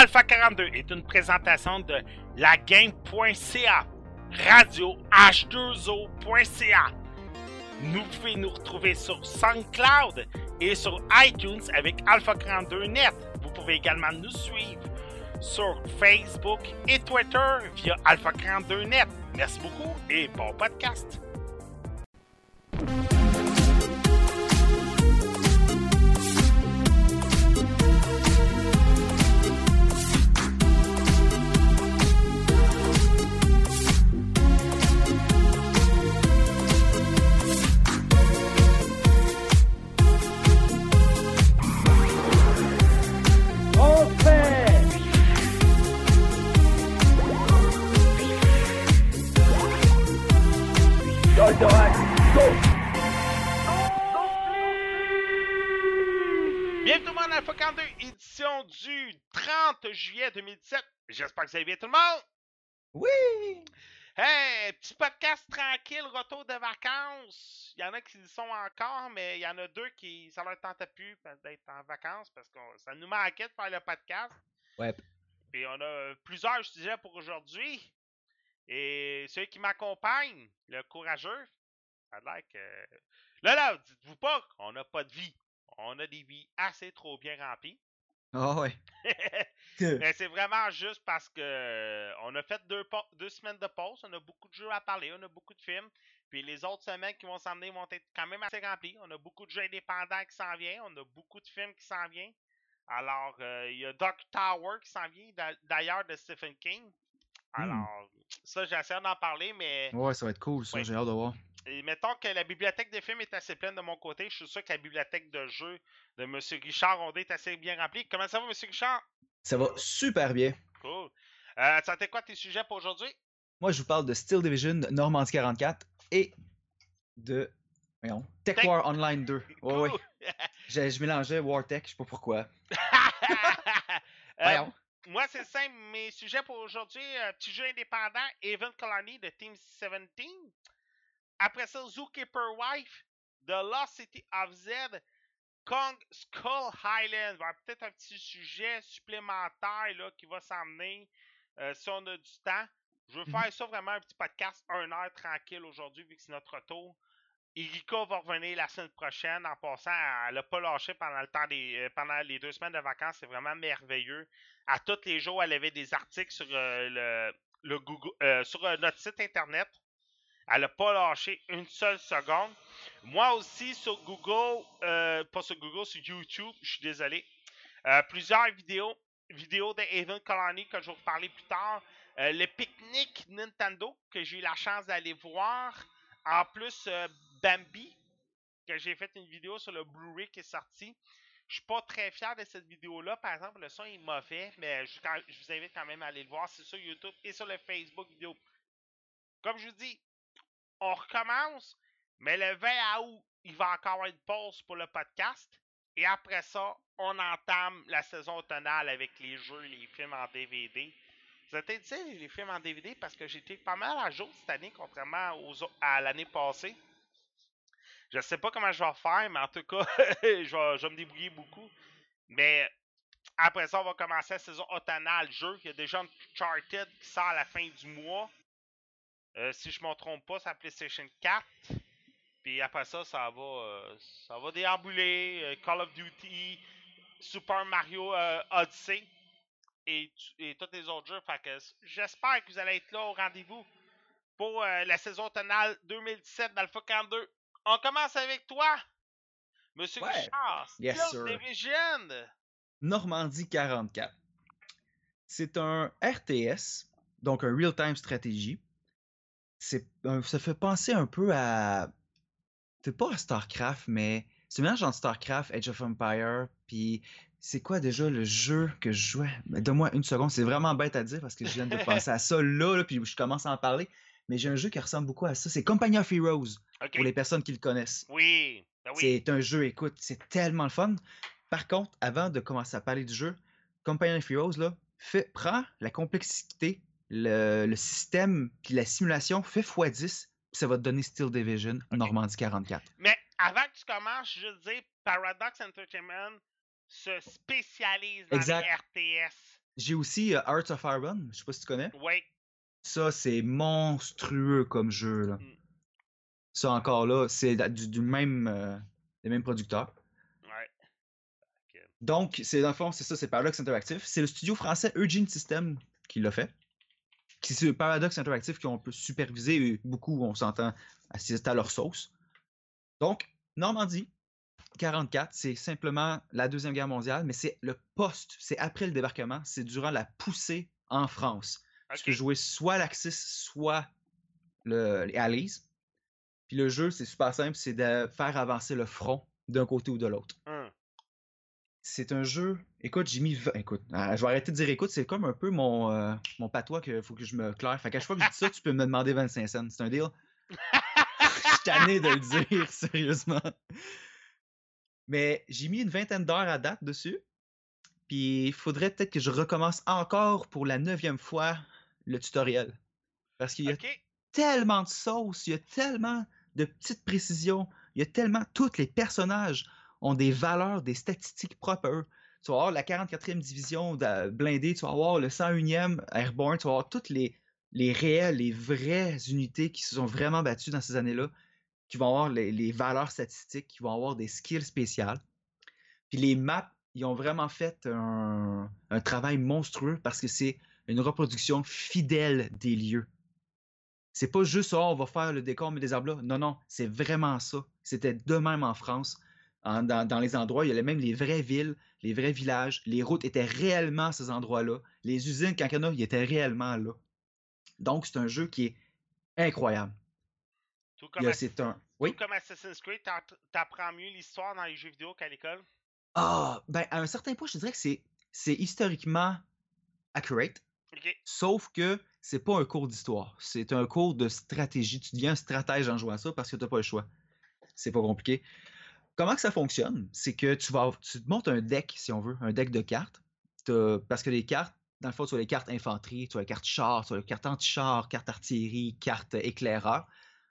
Alpha 42 est une présentation de lagame.ca, radio h2o.ca. Nous pouvez nous retrouver sur SoundCloud et sur iTunes avec Alpha 42 Net. Vous pouvez également nous suivre sur Facebook et Twitter via Alpha 42 Net. Merci beaucoup et bon podcast. 30 juillet 2017. J'espère que vous allez bien tout le monde. Oui! Hey, petit podcast tranquille, retour de vacances. Il y en a qui y sont encore, mais il y en a deux qui, ça leur tente plus d'être en vacances parce que ça nous manquait de faire le podcast. Ouais. Et on a plusieurs sujets pour aujourd'hui. Et ceux qui m'accompagnent, le courageux, ça a l'air que... Là, là, dites-vous pas qu'on n'a pas de vie. On a des vies assez trop bien remplies. Ah ouais. Mais c'est vraiment juste parce que euh, on a fait deux, semaines de pause, on a beaucoup de jeux à parler, on a beaucoup de films. Puis les autres semaines qui vont s'emmener vont être quand même assez remplies. On a beaucoup de jeux indépendants qui s'en viennent, on a beaucoup de films qui s'en viennent. Alors, euh, il y a Dark Tower qui s'en vient, d'a- d'ailleurs, de Stephen King. Alors, ça, j'essaie d'en parler, mais Ouais, ça va être cool, ça, Ouais. j'ai hâte de voir. et mettons que la bibliothèque de films est assez pleine de mon côté. Je suis sûr que la bibliothèque de jeux de M. Richard Ondé est assez bien remplie. Comment ça va, M. Richard? Ça va super bien. Cool. Euh, ça t'es quoi tes sujets pour aujourd'hui? Moi, je vous parle de Steel Division, Normandie 44 et de. Voyons, Tech Tech- War Online 2. Ouais, ouais. Je, je mélangeais War Tech, je sais pas pourquoi. Euh, Voyons. Moi, c'est simple. Mes sujets pour aujourd'hui, euh, petit jeu indépendant, Event Colony de Team 17. Après ça, Zookeeper Wife, The Lost City of Z, Kong Skull va avoir peut-être un petit sujet supplémentaire là, qui va s'emmener euh, si on a du temps. Je veux Mhm. faire ça vraiment un petit podcast, un heure tranquille aujourd'hui, vu que c'est notre retour. Erika va revenir la semaine prochaine. En passant, elle n'a pas lâché pendant le temps des, euh, pendant les deux semaines de vacances. C'est vraiment merveilleux. À tous les jours, elle avait des articles sur euh, le, le Google, euh, sur euh, notre site internet. Elle n'a pas lâché une seule seconde. Moi aussi sur Google, pas sur Google, sur YouTube, je suis désolé. Plusieurs vidéos, vidéos de Haven Colony que je vais vous parler plus tard. Le pique-nique Nintendo que j'ai eu la chance d'aller voir. En plus, Bambi, que j'ai fait une vidéo sur le Blu-ray qui est sorti. Je suis pas très fier de cette vidéo-là. Par exemple, le son est mauvais, mais je, vous invite quand même à aller le voir. C'est sur YouTube et sur le Facebook vidéo. Comme je vous dis, on recommence, mais le 20 août, il va encore avoir une pause pour le podcast. Et après ça, on entame la saison automnale avec les jeux, les films en DVD. Vous peut-dit ça, les films en DVD parce que j'étais pas mal à jour cette année, contrairement aux, au- à l'année passée. Je sais pas comment je vais faire, mais en tout cas, je, vais, je me débrouiller beaucoup. Mais après ça, on va commencer la saison automnale jeu. Il y a déjà Uncharted qui sort à la fin du mois. Euh, si je ne me trompe pas, c'est la PlayStation 4. Puis après ça, ça va, euh, déambuler. euh, Call of Duty, Super Mario Odyssey et, et tous les autres jeux. Que j'espère que vous allez être là au rendez-vous pour la saison automnale 2017 d'Alpha 42. On commence avec toi, Monsieur Ouais. Richard. Yes. Normandie 44. C'est un RTS, donc un real-time stratégie. C'est ça fait penser un peu à. C'est pas à StarCraft, mais c'est un mélange entre StarCraft, Age of Empire, puis c'est quoi déjà le jeu que je jouais? Donne-moi une seconde, c'est vraiment bête à dire parce que je viens de penser à ça là, là, puis je commence à en parler. Mais j'ai un jeu qui ressemble beaucoup à ça. C'est Company of Heroes, Ok. pour les personnes qui le connaissent. Oui. Ben oui. C'est un jeu, écoute, c'est tellement le fun. Par contre, avant de commencer à parler du jeu, Company of Heroes, là, fait, prend la complexité, le, le système, puis la simulation, fait x10, puis ça va te donner Steel Division, Normandie 44. Mais avant que tu commences, je veux dire, Paradox Entertainment se spécialise dans Exact. les RTS. J'ai aussi euh, Hearts of Iron, je sais pas si tu connais. Ouais. Ça, c'est monstrueux comme jeu. Là. Mm. Ça, encore là, c'est du, du même, euh, des mêmes producteurs. Ouais. Donc, c'est dans le fond, c'est ça, c'est Paradox Interactive. C'est le studio français Eugene System qui l'a fait. C'est Paradox Interactive qui ont un peu supervisé et beaucoup, on s'entend, assisté à leur sauce. Donc, Normandie, 44, c'est simplement la Deuxième Guerre mondiale, mais c'est le poste, c'est après le débarquement, c'est durant la poussée en France. Tu peux jouer soit l'Axis, soit le, les Allies. Puis le jeu, c'est super simple, c'est de faire avancer le front d'un côté ou de l'autre. Hum. C'est un jeu. Écoute, j'ai mis. Écoute, ah, je vais arrêter de dire écoute, c'est comme un peu mon, euh, mon patois qu'il faut que je me claire. Fait qu'à chaque fois que je dis ça, tu peux me demander 25 cents. C'est un deal? Je suis tanné de le dire, sérieusement. Mais j'ai mis une vingtaine d'heures à date dessus. Puis il faudrait peut-être que je recommence encore pour la neuvième fois le tutoriel. Parce qu'il y a tellement de sauce, il y a tellement de petites précisions, il y a tellement. Tous les personnages ont des valeurs, des statistiques propres à eux. Tu vas avoir la 44e division blindée, tu vas avoir le 101e Airborne, tu vas avoir toutes les, les réelles, les vraies unités qui se sont vraiment battues dans ces années-là, qui vont avoir les, les valeurs statistiques, qui vont avoir des skills spéciales. Puis les maps, ils ont vraiment fait un, un travail monstrueux parce que c'est une reproduction fidèle des lieux. C'est pas juste, oh, on va faire le décor, mais des arbres là. Non, non, c'est vraiment ça. C'était de même en France. En- dans, dans les endroits, il y avait même les vraies villes, les vrais villages. Les routes étaient réellement à ces endroits-là. Les usines, quand il y en a, ils étaient réellement là. Donc, c'est un jeu qui est incroyable. Tout comme, C'est un. tout Assassin's Creed, t'app- t'apprends mieux l'histoire dans les jeux vidéo qu'à l'école? Ah, ben, à un certain point, je te dirais que c'est, c'est historiquement accurate. Sauf que c'est pas un cours d'histoire, c'est un cours de stratégie. Tu deviens un stratège en jouant à ça parce que tu n'as pas le choix. C'est pas compliqué. Comment que ça fonctionne? C'est que tu vas tu te montes un deck, si on veut, un deck de cartes. Parce que les cartes, dans le fond, tu as les cartes infanterie, tu as les cartes char, tu as les cartes anti-char, cartes artillerie, cartes éclaireur.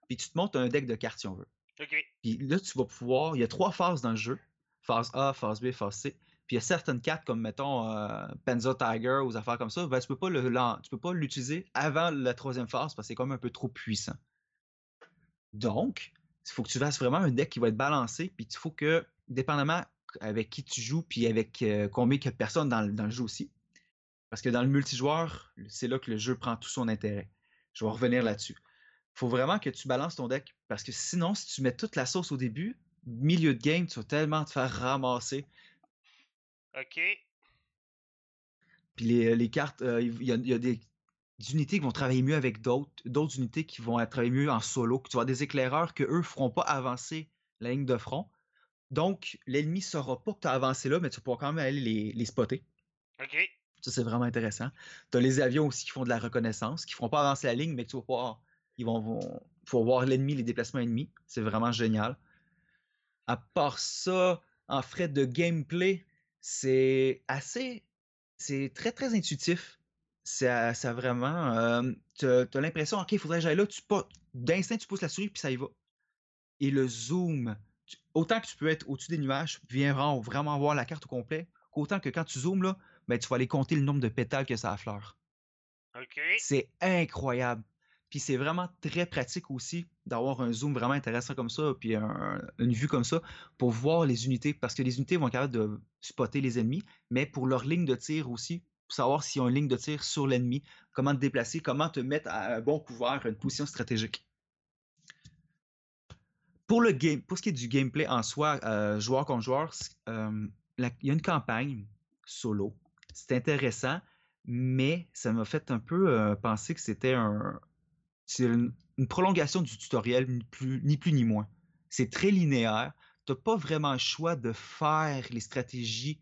Puis tu te montes un deck de cartes, si on veut. Ok. Puis là, tu vas pouvoir. Il y a trois phases dans le jeu phase A, phase B, phase C. Puis il y a certaines cartes, comme mettons euh, Tiger ou des affaires comme ça, ben, tu peux pas peux pas l'utiliser avant la troisième phase parce que c'est comme un peu trop puissant. Donc, il faut que tu fasses vraiment un deck qui va être balancé, puis il faut que, dépendamment avec qui tu joues, puis avec euh, combien il de personnes dans, le- jeu aussi, parce que dans le multijoueur, c'est là que le jeu prend tout son intérêt. Je vais revenir là-dessus. faut vraiment que tu balances ton deck, parce que sinon, si tu mets toute la sauce au début, milieu de game, tu vas tellement te faire ramasser. Ok. Puis les, les cartes, euh, il y, a, il y a des, unités qui vont travailler mieux avec d'autres, d'autres unités qui vont travailler mieux en solo. que Tu vas des éclaireurs que eux feront pas avancer la ligne de front. Donc, l'ennemi saura pas que tu as avancé là, mais tu pouvoir quand même aller les, les spotter. Ok. Ça, c'est vraiment intéressant. Tu as les avions aussi qui font de la reconnaissance, qui feront pas avancer la ligne, mais que tu vas pouvoir. Ils vont, vont faut voir l'ennemi, les déplacements ennemis. C'est vraiment génial. À part ça, en frais de gameplay, c'est assez. C'est très, très intuitif. Ça, ça vraiment. euh, tu as, l'impression, OK, il faudrait que j'aille là. Tu, pas, d'instinct, tu pousses la souris, puis ça y va. Et le zoom, tu- autant que tu peux être au-dessus des nuages, viens vraiment, vraiment voir la carte au complet, qu'autant que quand tu zoomes, là, ben, tu vas aller compter le nombre de pétales que ça affleure. Ok. C'est incroyable. Puis c'est vraiment très pratique aussi d'avoir un zoom vraiment intéressant comme ça, puis un- une vue comme ça, pour voir les unités, parce que les unités vont être capables de spotter les ennemis, mais pour leur ligne de tir aussi, pour savoir s'ils ont une ligne de tir sur l'ennemi, comment te déplacer, comment te mettre à un bon couvert, une position stratégique. Pour, le game, pour ce qui est du gameplay en soi, euh, joueur contre joueur, euh, il y a une campagne solo. C'est intéressant, mais ça m'a fait un peu euh, penser que c'était un, c'est une, une prolongation du tutoriel, ni plus, ni plus ni moins. C'est très linéaire. Tu n'as pas vraiment le choix de faire les stratégies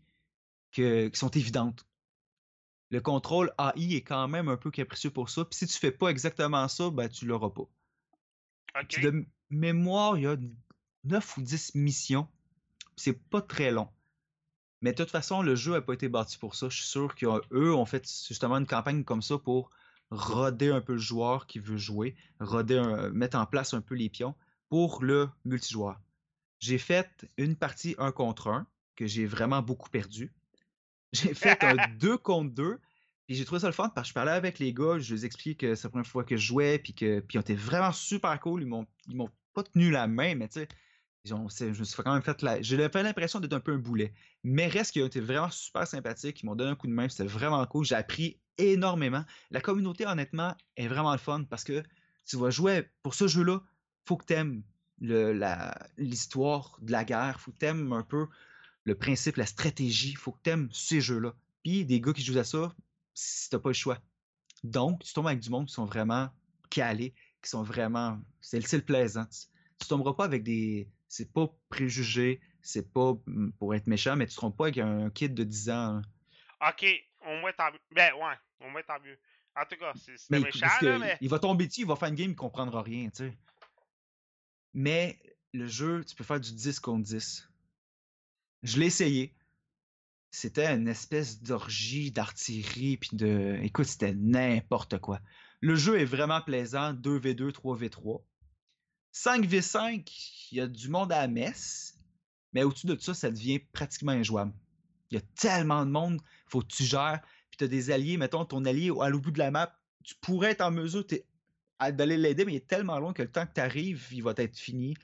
que- qui sont évidentes. Le contrôle AI est quand même un peu capricieux pour ça. Puis si tu fais pas exactement ça, ben tu l'auras pas. De mémoire, il y a 9 ou 10 missions. C'est pas très long. Mais de toute façon, le jeu n'a pas été bâti pour ça. Je suis sûr qu'eux ont fait justement une campagne comme ça pour roder un peu le joueur qui veut jouer, roder un- mettre en place un peu les pions pour le multijoueur. J'ai fait une partie 1 contre 1 que j'ai vraiment beaucoup perdu. J'ai fait un 2 contre 2 Puis j'ai trouvé ça le fun parce que je parlais avec les gars, je les explique que c'est la première fois que je jouais, puis que puis vraiment super cool. Ils m'ont ils m'ont pas tenu la main, mais tu sais, je me suis quand même fait. J'ai l'impression d'être un peu un boulet. Mais reste qu'ils ont été vraiment super sympathiques. Ils m'ont donné un coup de main. C'était vraiment cool. J'ai appris énormément. La communauté, honnêtement, est vraiment le fun parce que tu vas jouer pour ce jeu-là. Faut que tu aimes l'histoire de la guerre. Faut que tu aimes un peu le principe, la stratégie. Faut que tu aimes ces jeux-là. Puis des gars qui jouent à ça, si t'as pas le choix. Donc, tu tombes avec du monde qui sont vraiment calés, qui sont vraiment. C'est le plaisant. Tu tomberas pas avec des c'est pas préjugé, c'est pas mm, pour être méchant, mais tu te trompes pas avec un kid de 10 ans. Hein. Ok, au moins tant mieux. Ben ouais, au moins tant mieux. En tout cas, c'est méchant, là, mais... Il va tomber dessus, il va faire une game, il comprendra rien, tu sais. Mais le jeu, tu peux faire du 10 contre 10. Je l'ai essayé. C'était une espèce d'orgie d'artillerie, puis de... Écoute, c'était n'importe quoi. Le jeu est vraiment plaisant, 2v2, 3v3. 5v5, il y a du monde à la messe, mais au-dessus de ça, ça devient pratiquement injouable. Il y a tellement de monde, il faut que tu gères, puis tu as des alliés, mettons ton allié à l'autre bout de la map, tu pourrais être en mesure d'aller l'aider, mais il est tellement loin que le temps que tu arrives, il va être fini.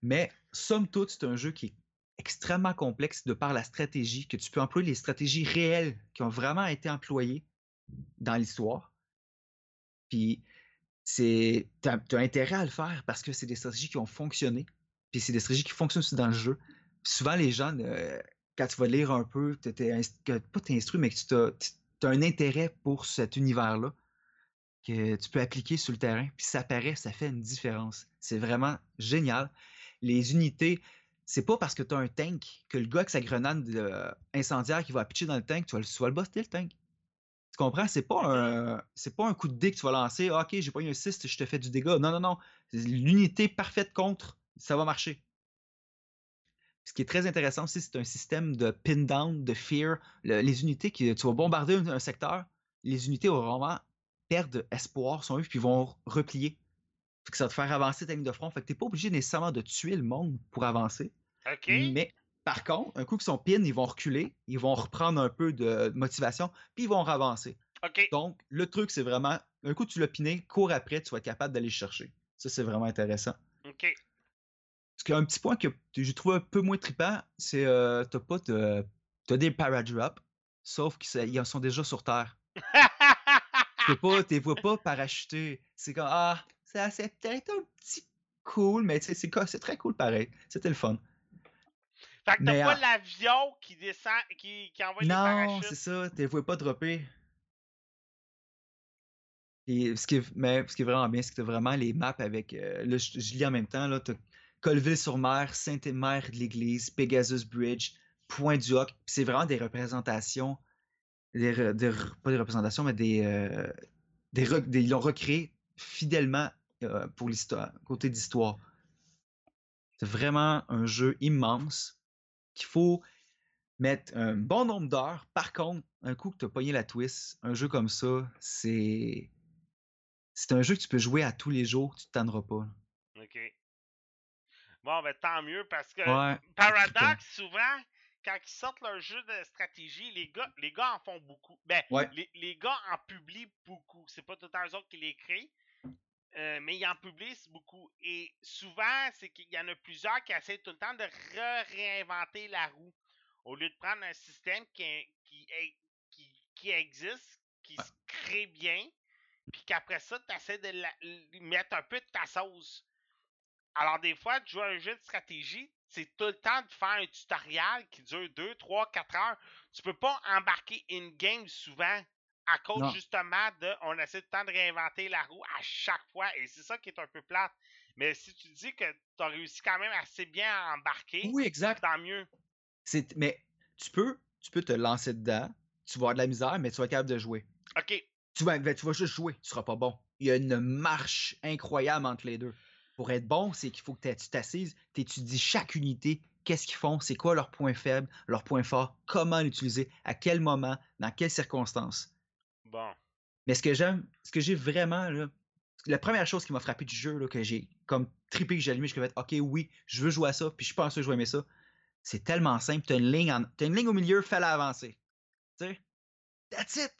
Mais somme toute, c'est un jeu qui est extrêmement complexe de par la stratégie, que tu peux employer les stratégies réelles qui ont vraiment été employées dans l'histoire. Puis c'est as, intérêt à le faire parce que c'est des stratégies qui ont fonctionné. Puis c'est des stratégies qui fonctionnent aussi dans le jeu. souvent, les gens, quand tu vas lire un peu, tu pas t'instruis, mais que tu as, un intérêt pour cet univers-là que tu peux appliquer sur le terrain. Puis ça paraît, ça fait une différence. C'est vraiment génial. Les unités, c'est pas parce que tu as un tank que le gars avec sa grenade euh, incendiaire qui va pitcher dans le tank, tu vas, tu vas le buster le tank. Tu comprends? C'est pas un c'est pas un coup de dé que tu vas lancer. Ah, ok, j'ai pas eu un 6, je te fais du dégât. Non, non, non. L'unité parfaite contre, ça va marcher. Ce qui est très intéressant aussi, c'est un système de pin down, de fear. les unités qui tu vas bombarder un, secteur, les unités vont vraiment perdre espoir, sont eux, puis vont replier. que ça va te faire avancer ta ligne de front. Fait que t'es pas obligé nécessairement de tuer le monde pour avancer. OK. Mais par contre, un coup qu'ils sont pin, ils vont reculer, ils vont reprendre un peu de motivation, puis ils vont avancer. Donc, le truc, c'est vraiment, un coup tu l'as piné, cours après, tu vas être capable d'aller chercher. Ça, c'est vraiment intéressant. OK. Parce qu'un petit point que j'ai trouvé un peu moins trippant, c'est euh, t'as pas de. T'as des paradrops, sauf qu'ils sont déjà sur Terre. tu pas, t'es vois pas parachuter. C'est comme Ah, c'est peut-être un petit cool, mais c'est très cool pareil. C'était le fun. Fait que t'as pas l'avion qui descend, qui, qui envoie non, des parachutes. Non, c'est ça, tu vois pas dropper. Et ce qui est, mais ce qui est vraiment bien, c'est que t'as vraiment les maps avec. Euh, là, je, lis en même temps, là, t'as Colville-sur-Mer, Sainte-Mère de l'Église, Pegasus Bridge, Point du Hoc. C'est vraiment des représentations. Des, pas des représentations, mais des. Euh, des, ils l'ont recréé fidèlement euh, pour l'histoire, côté d'histoire. C'est vraiment un jeu immense qu'il faut mettre un bon nombre d'heures. Par contre, un coup que tu as pogné la twist, un jeu comme ça, c'est. C'est un jeu que tu peux jouer à tous les jours, tu ne tanneras pas. OK. Bon, ben tant mieux parce que Paradox, souvent, quand ils sortent leur jeu de stratégie, les gars, les gars en font beaucoup. Ben, les, les, gars en publient beaucoup. C'est pas tout le temps eux autres qui les créent. Euh, mais ils en publient beaucoup. Et souvent, c'est qu'il y en a plusieurs qui essaient tout le temps de réinventer la roue. Au lieu de prendre un système qui, qui, qui, existe, qui se crée bien, puis qu'après ça, tu essaies de mettre un peu de ta sauce. Alors, des fois, tu joues à un jeu de stratégie, c'est tout le temps de faire un tutoriel qui dure 2, 3, 4 heures. Tu peux pas embarquer in-game souvent à cause justement de on essaie tout le temps de réinventer la roue à chaque fois et c'est ça qui est un peu plate. Mais si tu dis que tu as réussi quand même assez bien à embarquer, oui, exact. tant mieux. Mais tu peux, tu peux te lancer dedans, tu vas avoir de la misère, mais tu vas être capable de jouer. OK. Tu vas, ben, tu vas juste jouer, tu seras pas bon. Il y a une marche incroyable entre les deux. Pour être bon, c'est qu'il faut que tu t'assises, tu étudies chaque unité, qu'est-ce qu'ils font, c'est quoi leurs points faibles, leurs points forts, comment l'utiliser, à quel moment, dans quelles circonstances. Mais ce que j'aime, ce que j'ai vraiment, là, la première chose qui m'a frappé du jeu, là, que j'ai comme trippé, que j'ai allumé, je me fait, OK, oui, je veux jouer à ça, puis je pense que je vais aimer ça. C'est tellement simple. T'as une ligne, une ligne au milieu, fais-la avancer. Tu sais? That's it!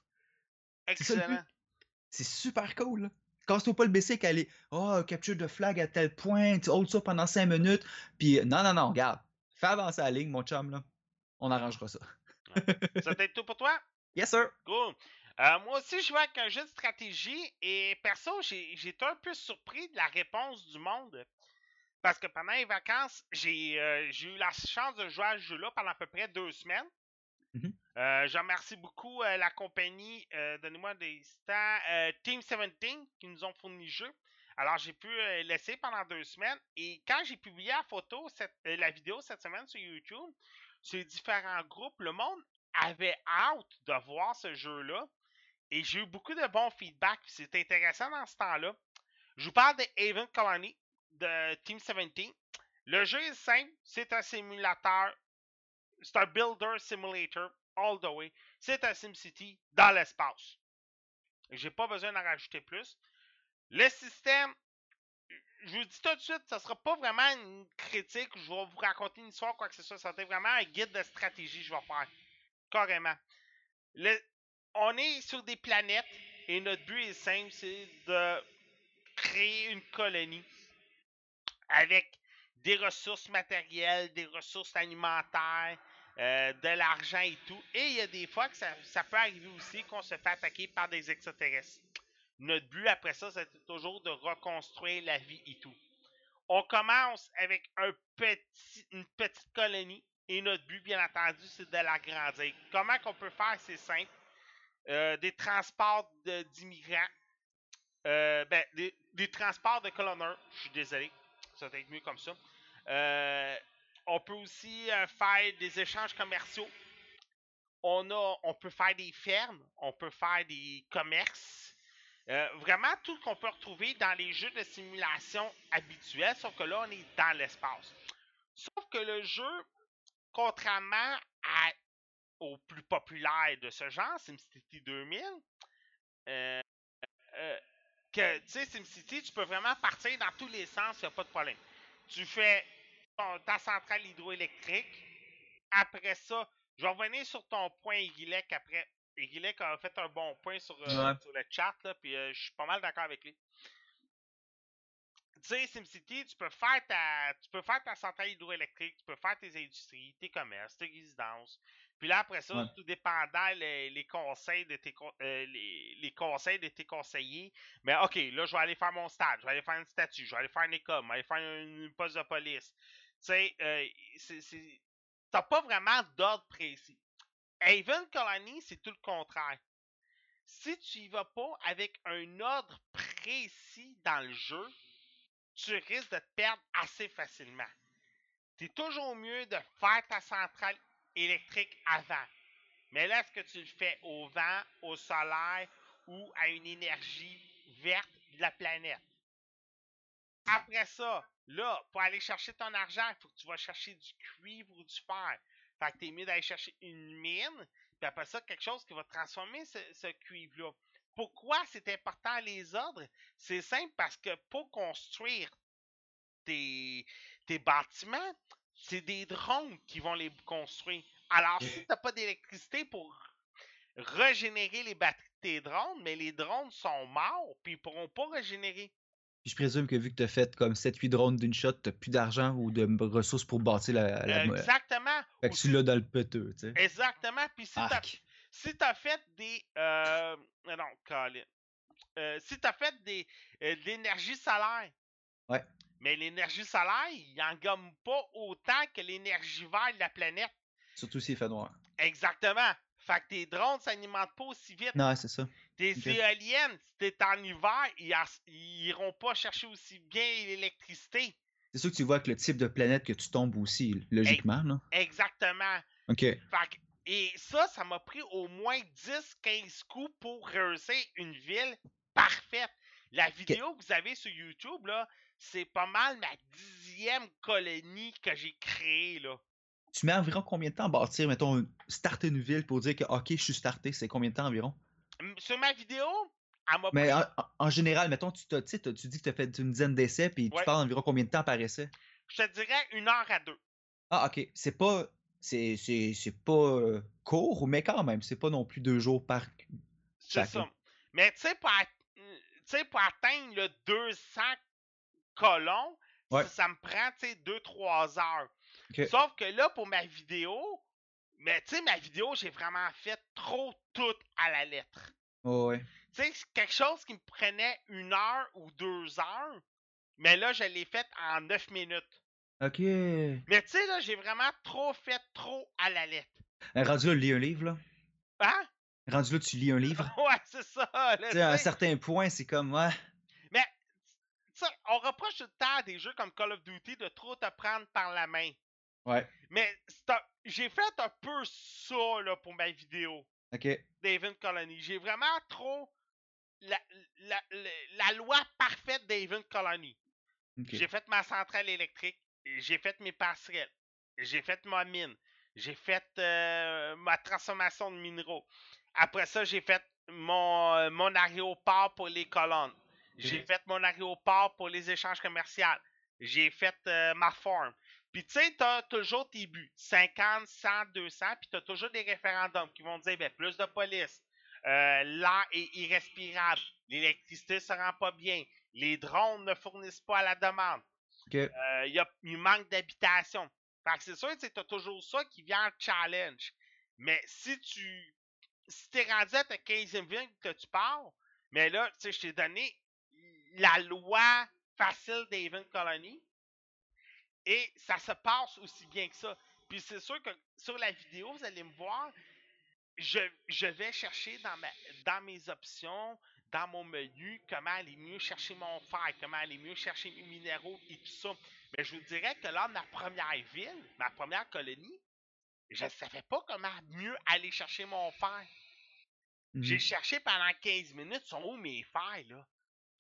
Ça Excellent. C'est super cool. là. Casse-toi pas le basic, aller Oh, capture de flag à tel point, tu hold ça pendant 5 minutes. Puis non, non, non, regarde. Fais avancer la ligne, mon chum, là. On arrangera ça. Ça peut être tout pour toi? Yes, sir! Cool. Euh, moi aussi, je joue avec un jeu de stratégie et perso, j'ai été un peu surpris de la réponse du monde. Parce que pendant les vacances, j'ai euh, j'ai eu la chance de jouer à ce jeu-là pendant à peu près deux semaines. Mhm. Euh, je remercie beaucoup euh, la compagnie, donnez-moi des instants, Team 17 qui nous ont fourni le jeu. Alors, j'ai pu laisser pendant deux semaines. Et quand j'ai publié la photo, cette- la vidéo cette semaine sur YouTube, sur les différents groupes, le monde avait hâte de voir ce jeu-là. Et j'ai eu beaucoup de bons feedbacks. C'est intéressant dans ce temps-là. Je vous parle de Haven Colony de Team 17. Le jeu est simple. C'est un simulateur. C'est un builder simulator all the way. C'est un SimCity dans l'espace. J'ai pas besoin d'en rajouter plus. Le système, je vous dis tout de suite, ça sera pas vraiment une critique. Je vais vous raconter une histoire, quoi que ce soit. Ça va vraiment un guide de stratégie je vais faire. Carrément. Le- on est sur des planètes et notre but est simple, c'est de créer une colonie avec des ressources matérielles, des ressources alimentaires, euh, de l'argent et tout. Et il y a des fois que ça, peut arriver aussi qu'on se fait attaquer par des extraterrestres. Notre but après ça, c'est toujours de reconstruire la vie et tout. On commence avec une petite colonie et notre but, bien entendu, c'est de l'agrandir. Comment qu'on peut faire? C'est simple. Euh, des transports d'immigrants. Euh, ben, des, transports de colonneurs. Je suis désolé. Ça va être mieux comme ça. Euh, on peut aussi euh, faire des échanges commerciaux. On, a, on peut faire des fermes. On peut faire des commerces. Euh, vraiment tout ce qu'on peut retrouver dans les jeux de simulation habituels, sauf que là, on est dans l'espace. Sauf que le jeu, contrairement à- au plus populaire de ce genre, SimCity 2000, euh, euh, que, tu sais, SimCity, tu peux vraiment partir dans tous les sens, il n'y a pas de problème. Tu fais ton- ta centrale hydroélectrique. Après ça, je vais revenir sur ton point Aiguilec après. Aiguilec a fait un bon point sur, euh, Ouais. sur le chat, là, puis je suis pas mal d'accord avec lui. Tu sais, SimCity, tu peux faire ta, tu peux faire ta centrale hydroélectrique, tu peux faire tes industries, tes commerces, tes résidences. Puis là, après ça, Ouais. tout dépendant les, les conseils de tes euh, les, les conseils de tes conseillers. Mais ok, là, je vais aller faire mon stade, je vais aller faire une statue, je vais aller faire une école, je vais aller faire une, une poste de police. Tu sais, euh, c'est- t'as pas vraiment d'ordre précis. Haven Colony, c'est tout le contraire. Si tu y vas pas avec un ordre précis dans le jeu, tu risques de te perdre assez facilement. C'est toujours mieux de faire ta centrale électrique avant. Mais là, est-ce que tu le fais au vent, au solaire ou à une énergie verte de la planète? Après ça, là, pour aller chercher ton argent, il faut que tu vas chercher du cuivre ou du fer. Fait que t'es mieux d'aller chercher une mine, puis après ça, quelque chose qui va transformer ce, cuivre-là. Pourquoi c'est important les ordres? C'est simple parce que pour construire tes bâtiments, c'est des drones qui vont les construire. Alors, si t'as pas d'électricité pour régénérer les batteries de tes drones, mais les drones sont morts, puis ils pourront pas régénérer. Puis je présume que vu que t'as fait comme 7-8 drones d'une shot, t'as plus d'argent ou de ressources pour bâtir la. la Exactement. Fait que tu l'as dans le peteux, tu sais. Exactement. Puis si t'as si t'as fait des euh, non, Colin. Euh, si t'as fait des euh, de l'énergie solaire. Ouais. Mais l'énergie solaire, il en gomme pas autant que l'énergie verte de la planète. Surtout s'il fait noir. Exactement. Fait que tes drones s'alimentent pas aussi vite. Non, c'est ça. Tes Ok. éoliennes, si t'es en hiver, ils, ils iront pas chercher aussi bien l'électricité. C'est sûr que tu vois que le type de planète que tu tombes aussi, logiquement, là. Exactement. Ok. Fait que- et ça, ça m'a pris au moins 10-15 coups pour réussir une ville parfaite. La vidéo que vous avez sur YouTube, là, c'est pas mal ma dixième colonie que j'ai créée, là. Tu mets environ combien de temps à bâtir, mettons, starter une ville pour dire que, ok, je suis starté, c'est combien de temps environ? Sur ma vidéo, elle m'a Mais pris, en, général, mettons, tu, t'as- tu dis que tu as fait une dizaine d'essais, puis Ouais. tu parles environ combien de temps par essai? je te dirais, une heure à deux. Ah, ok. C'est pas C'est c'est- c'est pas euh, court, mais quand même, c'est pas non plus deux jours par C'est ça. Mais tu sais, pour, sais, pour atteindre le 200 Ouais. ça, ça me prend, tu sais, 2-3 heures. Sauf que là, pour ma vidéo, mais tu sais, ma vidéo, j'ai vraiment fait trop tout à la lettre. Ouais, ouais. Tu sais, c'est quelque chose qui me prenait une heure ou deux heures, mais là, je l'ai fait en 9 minutes. Ok. Mais tu sais, là, j'ai vraiment trop fait trop à la lettre. Euh, Rendu là, lis un livre, là? Hein? Rendu là, tu lis un livre? Ouais, c'est ça. Tu sais, à un certain point, c'est comme, ouais. Ça, on reproche tout le temps à des jeux comme Call of Duty de trop te prendre par la main. Ouais. Mais j'ai fait un peu ça là, pour ma vidéo, Ok. David Colony. J'ai vraiment trop la, la, la, la loi parfaite David Colony. J'ai fait ma centrale électrique, j'ai fait mes passerelles, j'ai fait ma mine, j'ai fait euh, ma transformation de minéraux. Après ça, j'ai fait mon, euh, mon aéroport pour les colonnes. J'ai fait mon aéroport pour les échanges commerciaux. J'ai fait euh, ma forme. Puis tu sais, t'as toujours tes buts. 50, 100, 200. Puis t'as toujours des référendums qui vont dire, ben, plus de police. Euh, L'air est irrespirable. L'électricité se rend pas bien. Les drones ne fournissent pas à la demande. Ok. Euh, il y a, il manque d'habitation. Fait que c'est sûr, tu as toujours ça qui vient en challenge. Mais si tu si t'es rendu à ta 15e ville que tu pars, mais là, tu sais, je t'ai donné la loi facile d'Haven Colony et ça se passe aussi bien que ça. Puis c'est sûr que sur la vidéo, vous allez me voir, je, je vais chercher dans, ma, dans mes options, dans mon menu, comment aller mieux chercher mon fer, comment aller mieux chercher mes minéraux et tout ça. Mais je vous dirais que là, ma première ville, ma première colonie, je ne savais pas comment mieux aller chercher mon fer. Mhm. J'ai cherché pendant 15 minutes, sont où mes fers, là?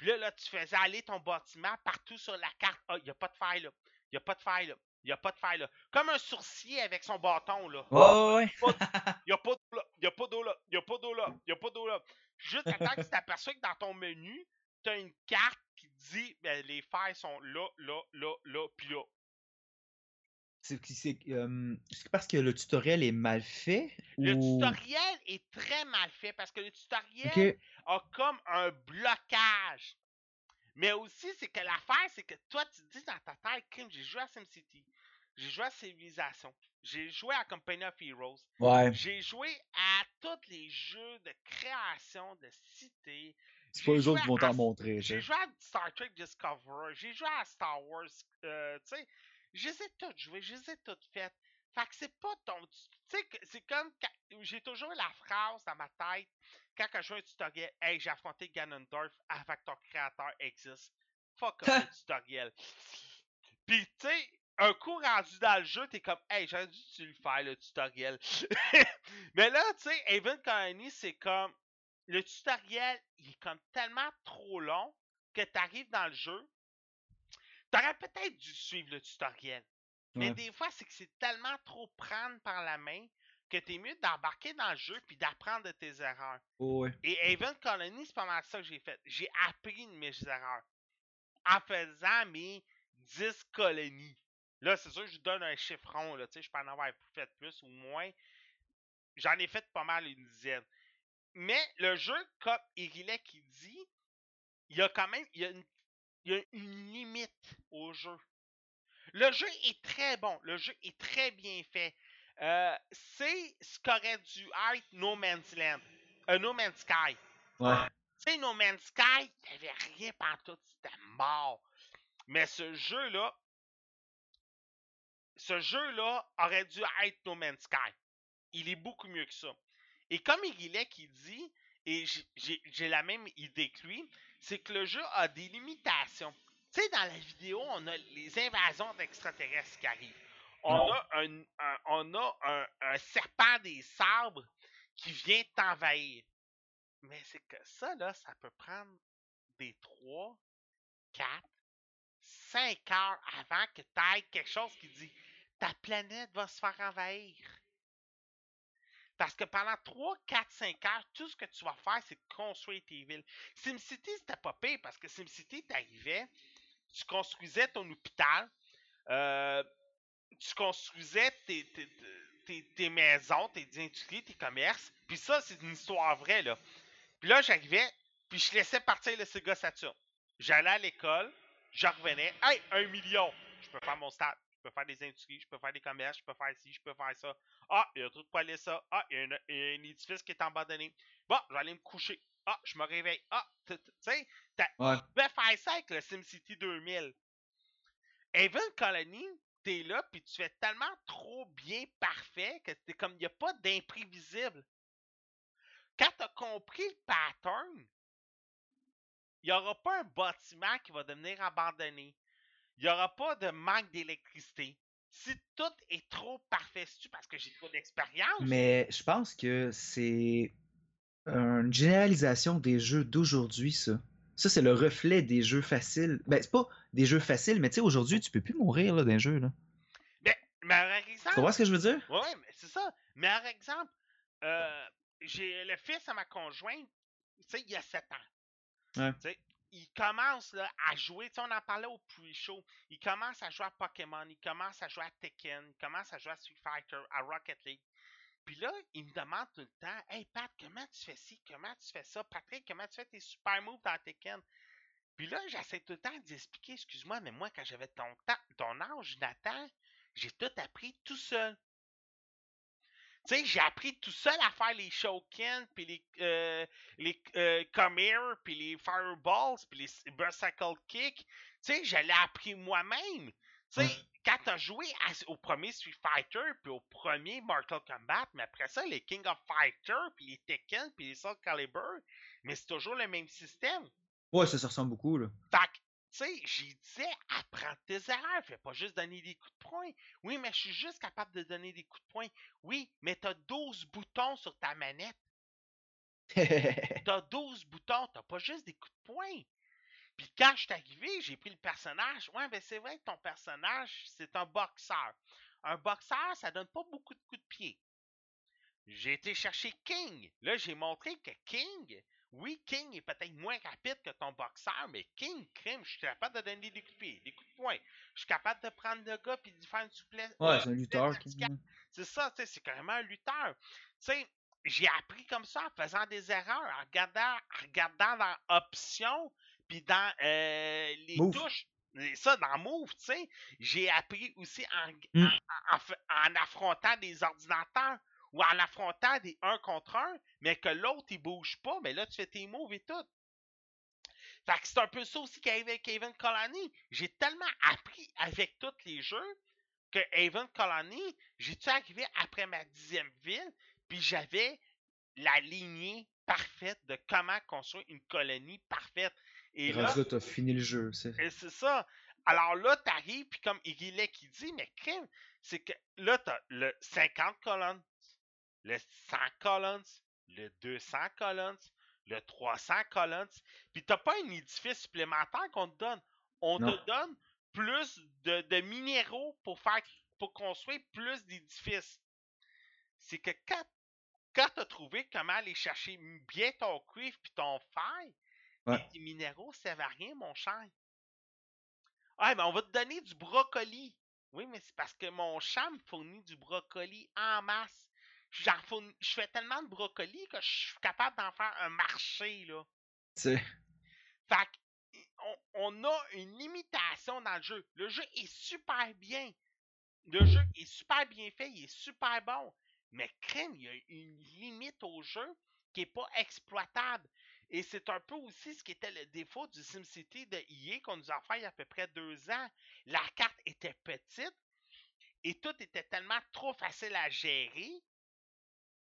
Puis là, là, tu faisais aller ton bâtiment partout sur la carte. Ah, il n'y a pas de fer là. Il n'y a pas de fer là. Il n'y a pas de fer là. Comme un sourcier avec son bâton, là. Ouais, ouais. Il n'y a pas d'eau là. Il n'y a pas d'eau là. Il n'y a pas d'eau là. Il n'y a pas d'eau là. Juste à temps que tu t'aperçois que dans ton menu, tu as une carte qui dit ben, les fers sont là, là, là, là, puis là. C'est euh, parce que le tutoriel est mal fait Le ou... tutoriel est très mal fait parce que le tutoriel a comme un blocage. Mais aussi, c'est que l'affaire, c'est que toi, tu te dis dans ta tête, crime, j'ai joué à SimCity, j'ai joué à Civilization, j'ai joué à Company of Heroes, Ouais. j'ai joué à tous les jeux de création de cités, C'est pas eux autres qui vont t'en montrer, j'ai joué à Star Trek Discovery, j'ai joué à Star Wars, euh, tu sais, je les ai toutes jouées, je les ai toutes faites. Fait que c'est pas ton. Tu sais, c'est comme. J'ai toujours la phrase dans ma tête quand je joue un tutoriel Hey, j'ai affronté Ganondorf avant que ton créateur existe. Fuck up le tutoriel. Puis, tu sais, un coup rendu dans le jeu, t'es comme Hey, j'aurais dû tu le faire le tutoriel. Mais là, tu sais, Haven Colony, c'est comme. Le tutoriel, il est comme tellement trop long que t'arrives dans le jeu. T'aurais peut-être dû suivre le tutoriel. Mais Ouais. des fois, c'est que c'est tellement trop prendre par la main que t'es mieux d'embarquer dans le jeu puis d'apprendre de tes erreurs. Ouais. Et Haven Colony, c'est pas mal ça que j'ai fait. J'ai appris de mes erreurs en faisant mes 10 colonies. Là, c'est sûr que je donne un chiffron, là, tu sais, je peux en avoir fait plus ou moins. J'en ai fait pas mal une dizaine. Mais le jeu, comme Irilek qui dit, il y a quand même il y a une, il y a une limite au jeu. Le jeu est très bon. Le jeu est très bien fait. Euh, c'est ce qu'aurait dû être No Man's Land. Euh, no Man's Sky. Ouais. Tu sais, No Man's Sky, t'avais rien pantoute, c'était mort. Mais ce jeu-là, ce jeu-là aurait dû être No Man's Sky. Il est beaucoup mieux que ça. Et comme il est qui dit, et j'ai la même idée que lui, c'est que le jeu a des limitations. Tu sais, dans la vidéo, on a les invasions d'extraterrestres qui arrivent. On a un, un- on a un, un serpent des sabres qui vient t'envahir. Mais c'est que ça, là, ça peut prendre des 3, 4, 5 heures avant que tu ailles quelque chose qui dit ta planète va se faire envahir. Parce que pendant 3, 4, 5 heures, tout ce que tu vas faire, c'est construire tes villes. SimCity, c'était pas pire parce que SimCity, t'arrivais, tu construisais ton hôpital, euh, tu construisais tes, tes- maisons, tes industries, tes commerces. Puis ça, c'est une histoire vraie, là. Puis là, j'arrivais, puis je laissais partir le Sega Saturn. J'allais à l'école, je revenais. Hey, un million! Je peux faire mon stade. Je peux faire des industries, je peux faire des commerces, je peux faire ci, je peux faire ça. Ah, il y a un truc pour aller ça. Ah, il y, a un- il y a un édifice qui est abandonné. Bon, je vais aller me coucher. Ah, je me réveille. Ah, tu sais, tu pouvais faire ça avec le SimCity 2000. Haven Colony, t'es là, puis tu fais tellement trop bien parfait que t'es comme, il n'y a pas d'imprévisible. Quand t'as compris le pattern, il n'y aura pas un bâtiment qui va devenir abandonné. Il n'y aura pas de manque d'électricité. Si tout est trop parfait, c'est parce que j'ai trop d'expérience? Mais je pense que c'est une généralisation des jeux d'aujourd'hui, ça. Ça, c'est le reflet des jeux faciles. Ben, c'est pas des jeux faciles, mais tu sais, aujourd'hui, tu peux plus mourir là, d'un jeu. Là. Mais, mais par Tu exemple, comprends ce que je veux dire? Oui, mais c'est ça. Mais par exemple, euh, j'ai le fils à ma conjointe, tu sais, il y a 7 ans. Ouais. Il commence là, à jouer, tu sais, on en parlait au pre-show, il commence à jouer à Pokémon, il commence à jouer à Tekken, il commence à jouer à Street Fighter, à Rocket League. Puis là, il me demande tout le temps, Hey Pat, comment tu fais ci, comment tu fais ça? Patrick, comment tu fais tes super moves dans Tekken? Puis là, j'essaie tout le temps d'expliquer, excuse-moi, mais moi, quand j'avais ton, ton âge, Nathan, j'ai tout appris tout seul. Tu sais, j'ai appris tout seul à faire les Shoken, puis les, euh, les euh, Come Here, puis les Fireballs, puis les Berserkle Kick. Tu sais, je l'ai appris moi-même. Tu sais, quand t'as joué à- au premier Street Fighter, puis au premier Mortal Kombat, mais après ça, les King of Fighter, puis les Tekken, puis les Soul Calibur, mais c'est toujours le même système. Ouais, ça se ressemble beaucoup. Là. Fait tu sais, j'y disais, apprends tes erreurs, fais pas juste donner des coups de poing. Oui, mais je suis juste capable de donner des coups de poing. Oui, mais t'as 12 boutons sur ta manette. T'as 12 boutons, t'as pas juste des coups de poing. Puis quand je suis arrivé, j'ai pris le personnage. Ouais, ben c'est vrai que ton personnage, c'est un boxeur. Un boxeur, ça donne pas beaucoup de coups de pied. J'ai été chercher King. Là, j'ai montré que King, oui, King est peut-être moins rapide que ton boxeur, mais King, crime, je suis capable de donner des coups de pied, des coups de poing. Je suis capable de prendre le gars puis de faire une souplesse. Ouais, euh, c'est un lutteur. C'est ça, tu sais, c'est carrément un lutteur. Tu sais, j'ai appris comme ça en faisant des erreurs, en regardant, en regardant dans Options, puis dans euh, les Move. touches. Et Ça, dans Move, tu sais, j'ai appris aussi en, Mm. en- en fa- en affrontant des ordinateurs ou en affrontant des un contre un, mais que l'autre, il bouge pas, mais là, tu fais tes moves et tout. Fait que c'est un peu ça aussi qui arrive avec Haven Colony. J'ai tellement appris avec tous les jeux que Haven Colony, j'ai-tu arrivé après ma dixième ville, puis j'avais la lignée parfaite de comment construire une colonie parfaite. Et là, Rendu là, t'as fini le jeu. c'est- ça. Alors là, t'arrives, puis comme Igilek qui dit, mais crime, c'est que là, t'as le 50 colonnes, le 100 colonnes, le 200 colonnes, le 300 colonnes, puis t'as pas un édifice supplémentaire qu'on te donne. On Non. te donne plus de, de minéraux pour faire pour construire plus d'édifices. C'est que quand, quand t'as trouvé comment aller chercher bien ton cuivre puis ton fer, Ouais. tes minéraux servent à rien, mon cher. Ah, mais on va te donner du brocoli. Oui, mais c'est parce que mon champ me fournit du brocoli en masse. J'en je fais tellement de brocoli que je suis capable d'en faire un marché, là. C'est- Fait on, on a une limitation dans le jeu. Le jeu est super bien. Le jeu est super bien fait, il est super bon. Mais crème, il y a une limite au jeu qui n'est pas exploitable. Et c'est un peu aussi ce qui était le défaut du SimCity de EA qu'on nous a fait il y a à peu près deux ans. La carte était petite et tout était tellement trop facile à gérer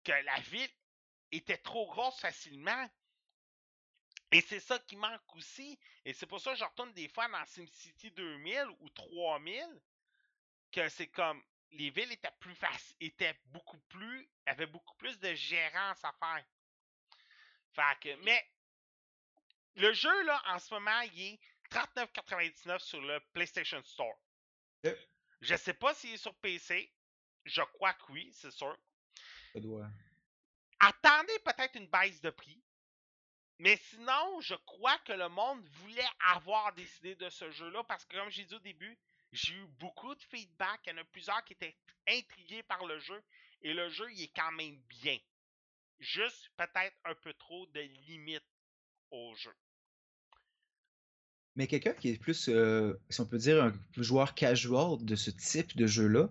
que la ville était trop grosse facilement. Et c'est ça qui manque aussi. Et c'est pour ça que je retourne des fois dans SimCity 2000 ou 3000 que c'est comme les villes étaient plus faciles, étaient beaucoup plus, avaient beaucoup plus de gérance à faire. Fait que, mais le jeu là en ce moment il est 39,99 sur le PlayStation Store. Ok. Je sais pas s'il est sur PC. Je crois que oui, c'est sûr. Ça doit- Attendez peut-être une baisse de prix. Mais sinon, je crois que le monde voulait avoir décidé de ce jeu-là parce que, comme j'ai dit au début, j'ai eu beaucoup de feedback. Il y en a plusieurs qui étaient intrigués par le jeu Et le jeu, il est quand même bien. Juste peut-être un peu trop de limites au jeu. Mais quelqu'un qui est plus, euh, si on peut dire, un joueur casual de ce type de jeu-là,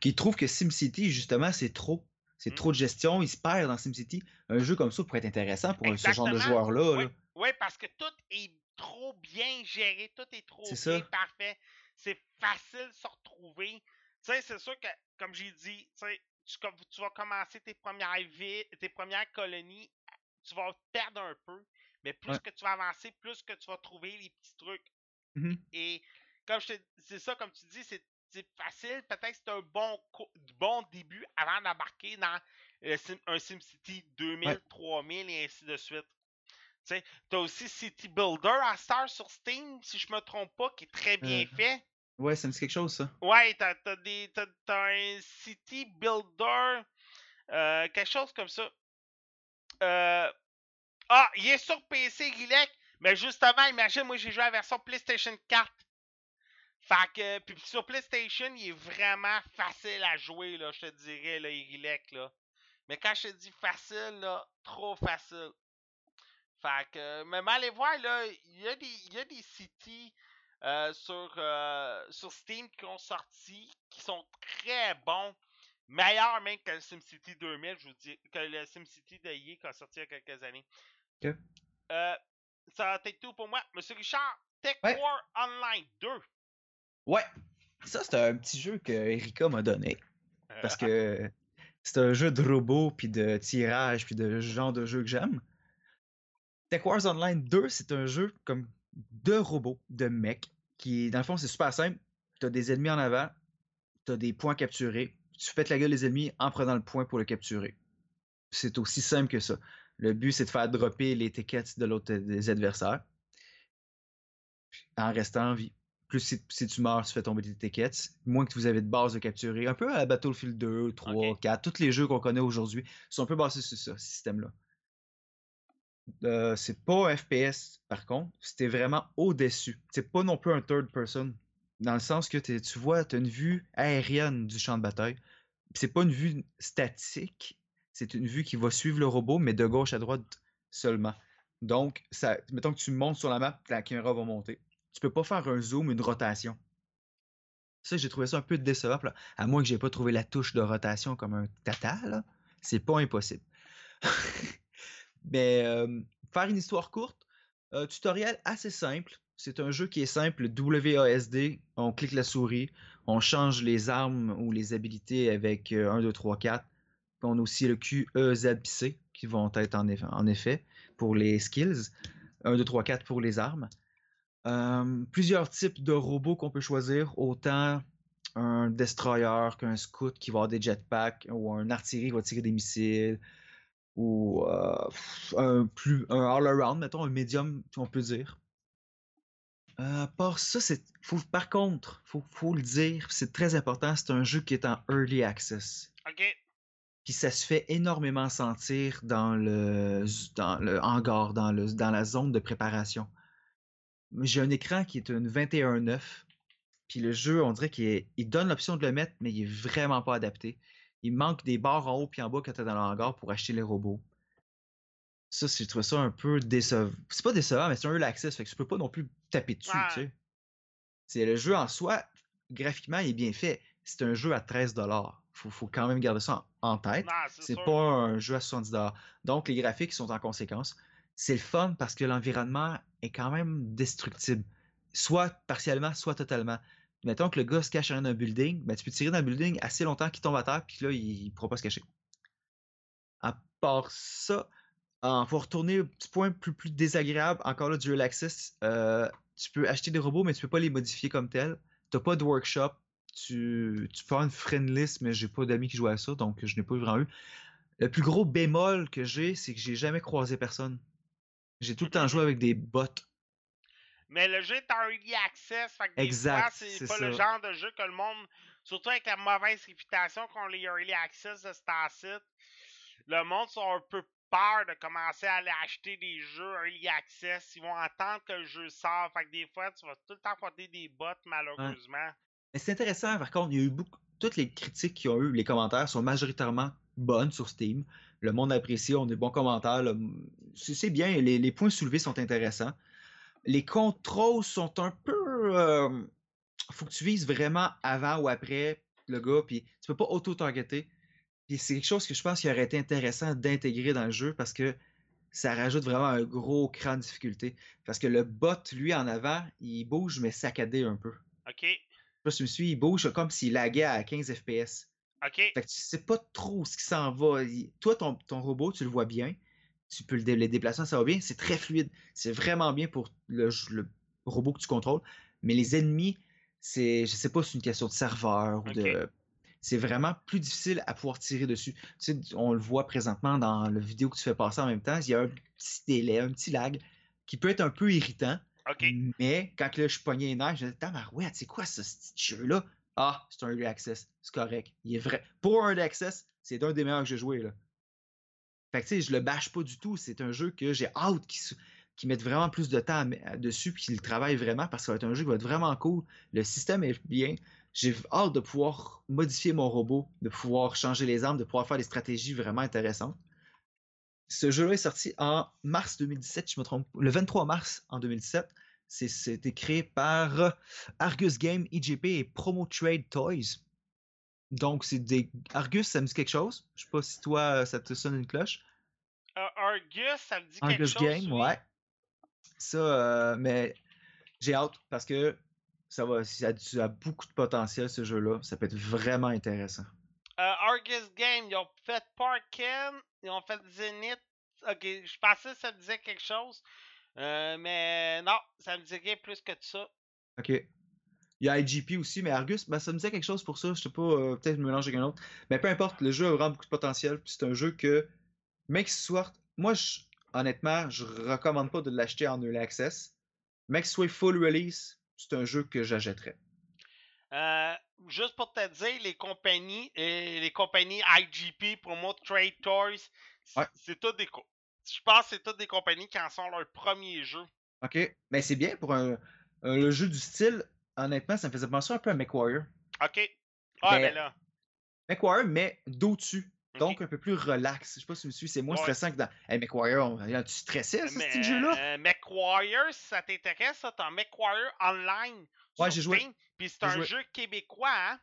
qui trouve que SimCity, justement, c'est trop. C'est Mm. trop de gestion, il se perd dans SimCity. Un jeu comme ça pourrait être intéressant pour ce genre de joueur-là. Oui, là. oui, parce que tout est trop bien géré, tout est trop bien ça. parfait. C'est facile de se retrouver. Tu sais, c'est sûr que, comme j'ai dit, tu vas commencer tes premières villes, tes premières colonies, tu vas perdre un peu, mais plus Ouais. que tu vas avancer, plus que tu vas trouver les petits trucs. Mhm. Et comme je te c'est ça, comme tu dis, c'est c'est facile. Peut-être que c'est un bon, bon début avant d'embarquer dans euh, Sim- un SimCity 2000, Ouais. 3000 et ainsi de suite. Tu sais, t'as aussi City Builder à Star sur Steam, si je me trompe pas, qui est très bien Euh. fait. Ouais, ça me dit quelque chose, ça. Ouais, t'as t'as des t'as, t'as un City Builder, euh, quelque chose comme ça. Euh, Ah, il est sur PC, Guilec, mais justement, imagine, moi j'ai joué à la version PlayStation 4. Fait que, puis sur PlayStation, il est vraiment facile à jouer, là, je te dirais, là, Guilec, là. Mais quand je te dis facile, là, trop facile. Fait que, mais allez voir, là, il y a des, il y a des cities euh, sur, euh, sur Steam qui ont sorti, qui sont très bons. Meilleurs même que le SimCity 2000, je vous dis, que le SimCity de EA qui a sorti il y a quelques années. Euh, ça va être tout pour moi. Monsieur Richard, Tech Ouais. War Online 2. Ouais. Ça, c'est un petit jeu que Erika m'a donné. Parce que c'est un jeu de robots, puis de tirage, puis de genre de jeu que j'aime. Tech Wars Online 2, c'est un jeu comme de robots, de mecs, qui, dans le fond, c'est super simple. Tu as des ennemis en avant, tu as des points capturés. Tu fais la gueule des ennemis en prenant le point pour le capturer. C'est aussi simple que ça. Le but, c'est de faire dropper les tickets de l'autre des adversaires en restant en vie. Plus si, si tu meurs, tu fais tomber tes tickets. Moins que vous avez de base de capturer. Un peu à la Battlefield 2, 3, Ok. 4. Tous les jeux qu'on connaît aujourd'hui sont un peu basés sur ça, ce système-là. Euh, c'est pas un FPS, par contre. C'était vraiment au-dessus. C'est pas non plus un third person. Dans le sens que tu vois, tu as une vue aérienne du champ de bataille. C'est pas une vue statique. C'est une vue qui va suivre le robot, mais de gauche à droite seulement. Donc, ça, mettons que tu montes sur la map, la caméra va monter. Tu peux pas faire un zoom, une rotation. Ça, j'ai trouvé ça un peu décevant. À moins que j'ai pas trouvé la touche de rotation comme un tata. C'est pas impossible. Mais faire une histoire courte, euh, tutoriel assez simple. C'est un jeu qui est simple, WASD, on clique la souris, on change les armes ou les habilités avec euh, 1, 2, 3, 4. Puis on a aussi le Q, E, Z C qui vont être en effet pour les skills. 1, 2, 3, 4 pour les armes. Euh, plusieurs types de robots qu'on peut choisir, autant un destroyer qu'un scout qui va avoir des jetpacks ou un artillerie qui va tirer des missiles ou euh, un plus un all-around, mettons un médium, on peut dire. Euh, part ça, c'est faut, par contre, faut, faut le dire, c'est très important, c'est un jeu qui est en early access. Ok. Puis ça se fait énormément sentir dans le, dans le hangar, dans, le, dans la zone de préparation. J'ai un écran qui est une 21.9. Puis le jeu, on dirait qu'il il donne l'option de le mettre, mais il est vraiment pas adapté. Il manque des barres en haut puis en bas quand tu es dans le hangar pour acheter les robots. Ça, je trouve ça un peu décevant. C'est pas décevant, mais c'est un early access, fait que tu peux pas non plus taper dessus, Ouais. tu sais. C'est le jeu en soi, graphiquement, il est bien fait. C'est un jeu à 13$. Faut, faut quand même garder ça en, en tête. Non, c'est pas un jeu à 70$. Donc, les graphiques sont en conséquence. C'est le fun parce que l'environnement est quand même destructible. Soit partiellement, soit totalement. Mettons que le gars se cache dans un building, ben, tu peux tirer dans le building assez longtemps qu'il tombe à terre, puis là, il ne pourra pas se cacher. À part ça, en, pour retourner au petit point plus, plus désagréable, encore là, du Access, euh, tu peux acheter des robots, mais tu peux pas les modifier comme tels. Tu pas de workshop. Tu, tu peux avoir une friend list, mais j'ai pas d'amis qui jouent à ça, donc je n'ai pas vraiment eu. Le plus gros bémol que j'ai, c'est que j'ai jamais croisé personne. J'ai tout le temps joué avec des bots. Mais le jeu est en early access, fait que des Exact, fois, c'est pas le genre de jeu que le monde, surtout avec la mauvaise réputation qu'ont les early access de Star site, le monde sont un peu peur de commencer à aller acheter des jeux early access. Ils vont attendre que le jeu sorte. Fait que des fois, tu vas tout le temps porter des bots, malheureusement. Mais c'est intéressant, par contre, il y a eu beaucoup. toutes les critiques qu'ils ont eu, les commentaires sont majoritairement bonnes sur Steam. Le monde apprécie, on a des bons commentaires. C'est bien, les, points soulevés sont intéressants. Les contrôles sont un peu. Euh, faut que tu vises vraiment avant ou après le gars, puis tu peux pas auto-targeter. Puis c'est quelque chose que je pense qu'il aurait été intéressant d'intégrer dans le jeu parce que ça rajoute vraiment un gros cran de difficulté. Parce que le bot, lui, en avant, il bouge, mais saccadé un peu. OK. Là, je me suis, il bouge comme s'il laguait à 15 FPS. OK. Fait que tu sais pas trop ce qui s'en va. Toi, ton, ton, robot, tu le vois bien. Tu peux le les déplacements, ça va bien. C'est très fluide. C'est vraiment bien pour le, robot que tu contrôles. Mais les ennemis, c'est, je sais pas c'est une question de serveur ou de c'est vraiment plus difficile à pouvoir tirer dessus. Tu sais, on le voit présentement dans la vidéo que tu fais passer en même temps, il y a un petit délai, un petit lag qui peut être un peu irritant. Mais quand là, je suis pogné les nerfs, je me dis, ouais, c'est quoi ce petit jeu-là? Ah, c'est un early access, c'est correct. Il est vrai. Pour un early access, c'est un des meilleurs que j'ai joué. Là. Fait que tu sais, je le bâche pas du tout. C'est un jeu que j'ai hâte qu'il qui mette vraiment plus de temps dessus puis qu'il travaille vraiment parce que ça va être un jeu qui va être vraiment cool. Le système est bien. J'ai hâte de pouvoir modifier mon robot, de pouvoir changer les armes, de pouvoir faire des stratégies vraiment intéressantes. Ce jeu-là est sorti en mars 2017, je me trompe, le 23 mars en 2017. C'était créé par Argus Game, IGP et Promo Trade Toys. Donc, c'est des. Argus, ça me dit quelque chose? Je sais pas si toi, ça te sonne une cloche. Euh, Argus, ça me dit quelque chose. Argus Game, ouais. Ça, euh, mais j'ai hâte parce que ça va, ça a, beaucoup de potentiel ce jeu-là. Ça peut être vraiment intéressant. Euh, Argus Game, ils ont fait Parkin, ils ont fait Zenith. Ok, je pensais que ça me disait quelque chose. Euh, mais non, ça me disait plus que ça. Ok. Il y a IGP aussi, mais Argus, ben, ça me disait quelque chose pour ça. Je sais pas, euh, peut-être me mélanger avec un autre. Mais peu importe, le jeu a vraiment beaucoup de potentiel. C'est un jeu que, mec, soit. Moi, honnêtement, je recommande pas de l'acheter en early access. Mec, soit full release, c'est un jeu que j'achèterais. Euh, juste pour te dire, les compagnies, euh, les compagnies IGP, Promo Trade Toys, c'est tout des. Je pense que c'est toutes des compagnies qui en sont leur premier jeu. Ok, mais c'est bien pour un, le jeu du style. Honnêtement, ça me faisait penser un peu à McWarrior. Ok. Ah, mais, ben là. McWarrior, mais d'au-dessus. Donc, un peu plus relax. Je sais pas si tu me suis, c'est moins stressant que dans. Hey, McWarrior, tu stressais à ce jeu-là? Euh, McWarrior, si ça t'intéresse, ça, t'as McWarrior Online. Ouais, j'ai joué. Puis c'est un jeu québécois, hein?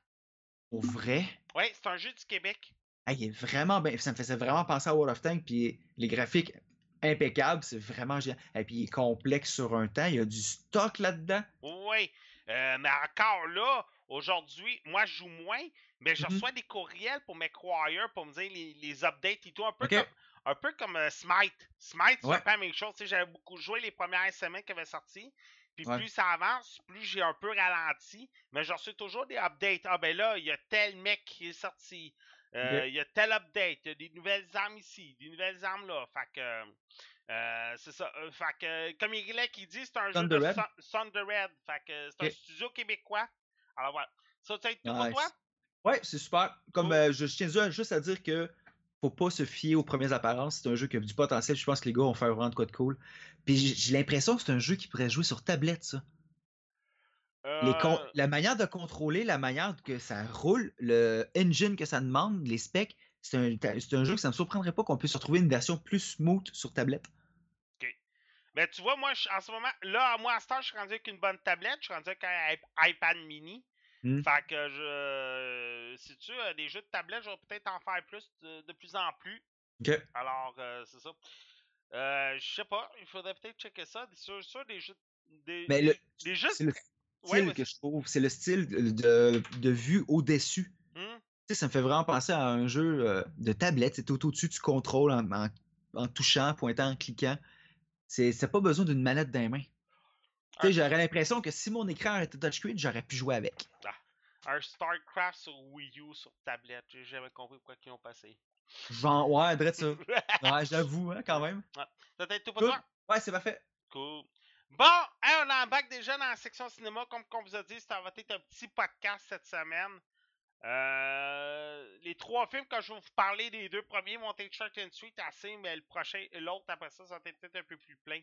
Au vrai? Ouais, c'est un jeu du Québec. Il est vraiment bien. Ça me faisait vraiment penser à World of Tanks, puis les graphiques impeccables, c'est vraiment génial. Et puis il est complexe sur un temps, il y a du stock là-dedans. Oui, euh, mais encore là, aujourd'hui, moi je joue moins, mais je mm-hmm. reçois des courriels pour McQuire pour me dire les, updates et tout, un peu comme, un peu comme euh, Smite. Smite, c'est pas la même chose. J'avais beaucoup joué les premières semaines qui avaient sorti. Puis plus ça avance, plus j'ai un peu ralenti. Mais je reçois toujours des updates. Ah ben là, il y a tel mec qui est sorti. Euh, il y a tel update. Il y a des nouvelles armes ici, des nouvelles armes là. Fait que. Euh, c'est ça. fait que, comme il qui dit, c'est un jeu de Thunder Red. Fait que c'est un studio québécois. Alors voilà. Ça, tu as été pour toi? Ouais, c'est super. Comme euh, je, tiens juste à dire que faut pas se fier aux premières apparences. C'est un jeu qui a du potentiel. Je pense que les gars vont faire vraiment de quoi de cool. Puis j'ai l'impression que c'est un jeu qui pourrait jouer sur tablette, ça. Euh. La manière de contrôler, la manière que ça roule, le engine que ça demande, les specs, c'est un, un, jeu que ça ne me surprendrait pas qu'on puisse retrouver une version plus smooth sur tablette. Mais tu vois, moi, en ce moment, là, moi, à ce temps, je suis rendu avec une bonne tablette. Je suis rendu avec un iPad mini. Mmh. Fait que je. Si tu as des jeux de tablette, je vais peut-être en faire plus de, plus en plus. OK. Alors, euh, c'est ça. Euh, je sais pas, il faudrait peut-être checker ça. Sur, sur des jeux. Des, Mais le, des jeux. C'est le style que je trouve. C'est le style de, de vue au-dessus. Mmh. Tu sais, ça me fait vraiment penser à un jeu euh, de tablette. C'est tout au-dessus, tu contrôles en, en, touchant, pointant, en cliquant. C'est pas besoin d'une manette dans les mains. Tu sais, j'aurais l'impression que si mon écran était touchscreen, j'aurais pu jouer avec. Ah, un StarCraft sur Wii U sur tablette, j'ai jamais compris pourquoi ils ont passé. Genre, ouais, drette ça. ouais, j'avoue, hein, quand même. Ouais. Ça tout pour toi? Ouais, c'est parfait. Cool. Bon, on on embarque déjà dans la section cinéma. Comme on vous a dit, ça va être un petit podcast cette semaine. Euh, les trois films que je vais vous parler, les deux premiers vont être Short and Sweet assez, mais le prochain, l'autre après ça, ça va être peut-être un peu plus plein.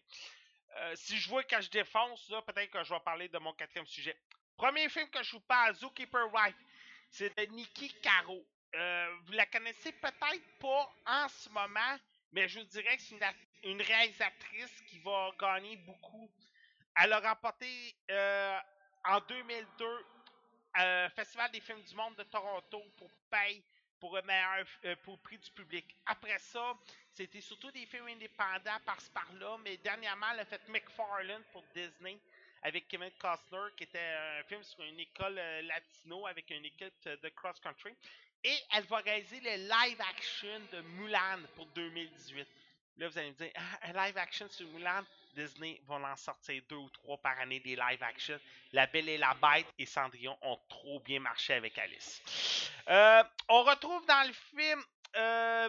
Euh, si je vois que je défonce, là, peut-être que je vais parler de mon quatrième sujet. Premier film que je vous parle, Zookeeper Wife. c'est de Nikki Caro. Euh, vous la connaissez peut-être pas en ce moment, mais je vous dirais que c'est une, une réalisatrice qui va gagner beaucoup. Elle a remporté en 2002 euh, Festival des films du monde de Toronto pour paye pour le meilleur euh, pour prix du public. Après ça, c'était surtout des films indépendants par-ci par-là, mais dernièrement, elle a fait McFarlane pour Disney avec Kevin Costner, qui était un film sur une école euh, latino avec une équipe de cross-country. Et elle va réaliser le live action de Mulan pour 2018. Là, vous allez me dire, ah, un live action sur Mulan, Disney va en sortir deux ou trois par année des live action. La Belle et la Bête et Cendrillon ont trop bien marché avec Alice. Euh, on retrouve dans le film euh,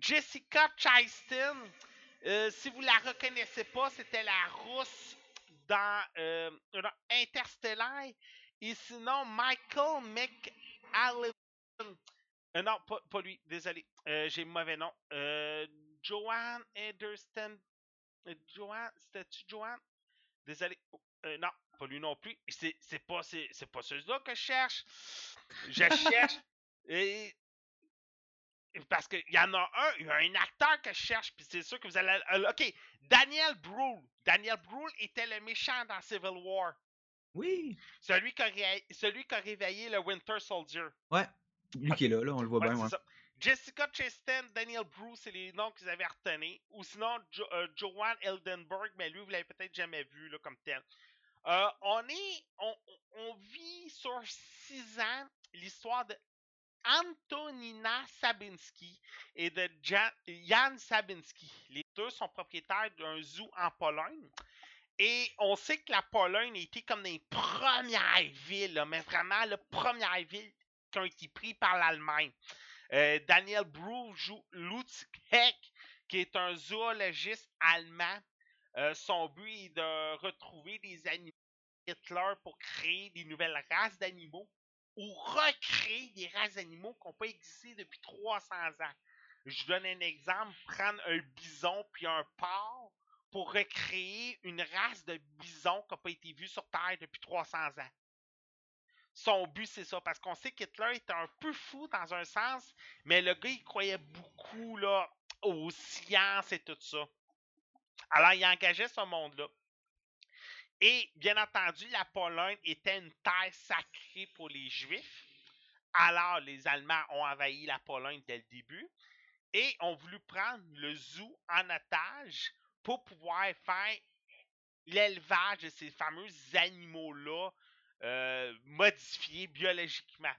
Jessica Chastain. Euh, si vous la reconnaissez pas, c'était la rousse dans, Interstellar. Et sinon, Michael McAllen. Non, pas, pas lui, désolé. J'ai mauvais nom. Joanne Ederston. Joanne, c'était-tu Joanne? Désolé. Oh, euh, non, pas lui non plus. C'est c'est pas, c'est c'est pas celui-là que je cherche. Je cherche. et, parce qu'il y en a un, il y a un acteur que je cherche, puis c'est sûr que vous allez. euh, ok, Daniel Brühl. Daniel Brühl était le méchant dans Civil War. Oui. Celui qui a, celui qui a réveillé le Winter Soldier. Ouais. Lui qui est là, là, on le voit Ouais, bien. ouais. Jessica Chastain, Daniel Bruce, c'est les noms vous avez retenus. Ou sinon, Jo- euh, Joanne Eldenberg, mais lui, vous l'avez peut-être jamais vu là, comme tel. Euh, on est. On, vit sur six ans l'histoire de Antonina Sabinski et de Jan, Sabinski. Les deux sont propriétaires d'un zoo en Pologne. Et on sait que la Pologne a été comme des premières villes, mais vraiment la première ville qui ont été prises par l'Allemagne. Euh, Daniel Lutzheck, qui est un zoologiste allemand. Euh, son but est de retrouver des animaux pour créer des nouvelles races d'animaux ou recréer des races d'animaux qui n'ont pas existé depuis 300 ans. Je donne un exemple, prendre un bison puis un porc pour recréer une race de bison qui n'a pas été vue sur Terre depuis 300 ans. Son but, c'est ça, parce qu'on sait qu'Hitler était un peu fou dans un sens, mais le gars, il croyait beaucoup là, aux sciences et tout ça. Alors, il engageait ce monde-là. Et bien entendu, la Pologne était une terre sacrée pour les Juifs. Alors, les Allemands ont envahi la Pologne dès le début et ont voulu prendre le zoo en otage pour pouvoir faire l'élevage de ces fameux animaux-là euh, modifiés biologiquement.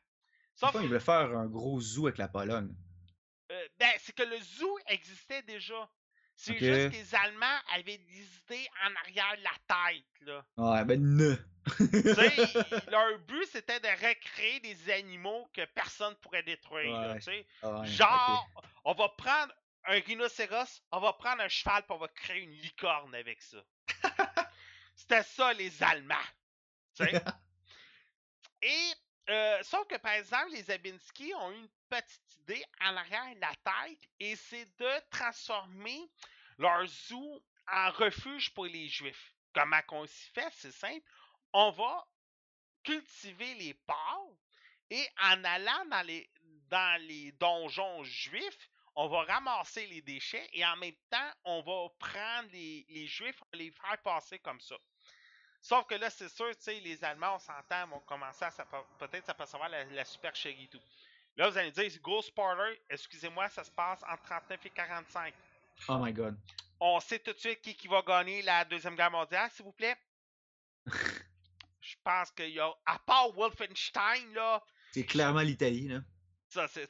Sauf Pourquoi il voulait faire un gros zoo avec la Pologne? euh, ben, c'est que le zoo existait déjà. C'est juste que les Allemands avaient des idées en arrière de la tête, là. Ouais, ben ne. Tu sais, ils- leur but, c'était de recréer des animaux que personne pourrait détruire, là, Ouais. Ah ouais, Genre, on va prendre un rhinocéros, on va prendre un cheval, puis on va créer une licorne avec ça. C'était ça, les Allemands. Et, euh, sauf que, par exemple, les Zabinski ont une petite idée en arrière de la tête, et c'est de transformer leur zoo en refuge pour les Juifs. Comment qu'on s'y fait? C'est simple. On va cultiver les porcs, et en allant dans les, donjons juifs, on va ramasser les déchets et en même temps, on va prendre les, les juifs les faire passer comme ça. Sauf que là, c'est sûr, tu sais, les Allemands, on s'entend, vont commencer à peut-être s'apercevoir la, la supercherie et tout. Là, vous allez me dire, Go Spoiler, excusez-moi, ça se passe entre 39 et 45. Oh my god. On sait tout de suite qui, qui va gagner la Deuxième Guerre mondiale, s'il vous plaît. Je pense qu'il y a, à part Wolfenstein, là, C'est clairement l'Italie, là. ça, c'est-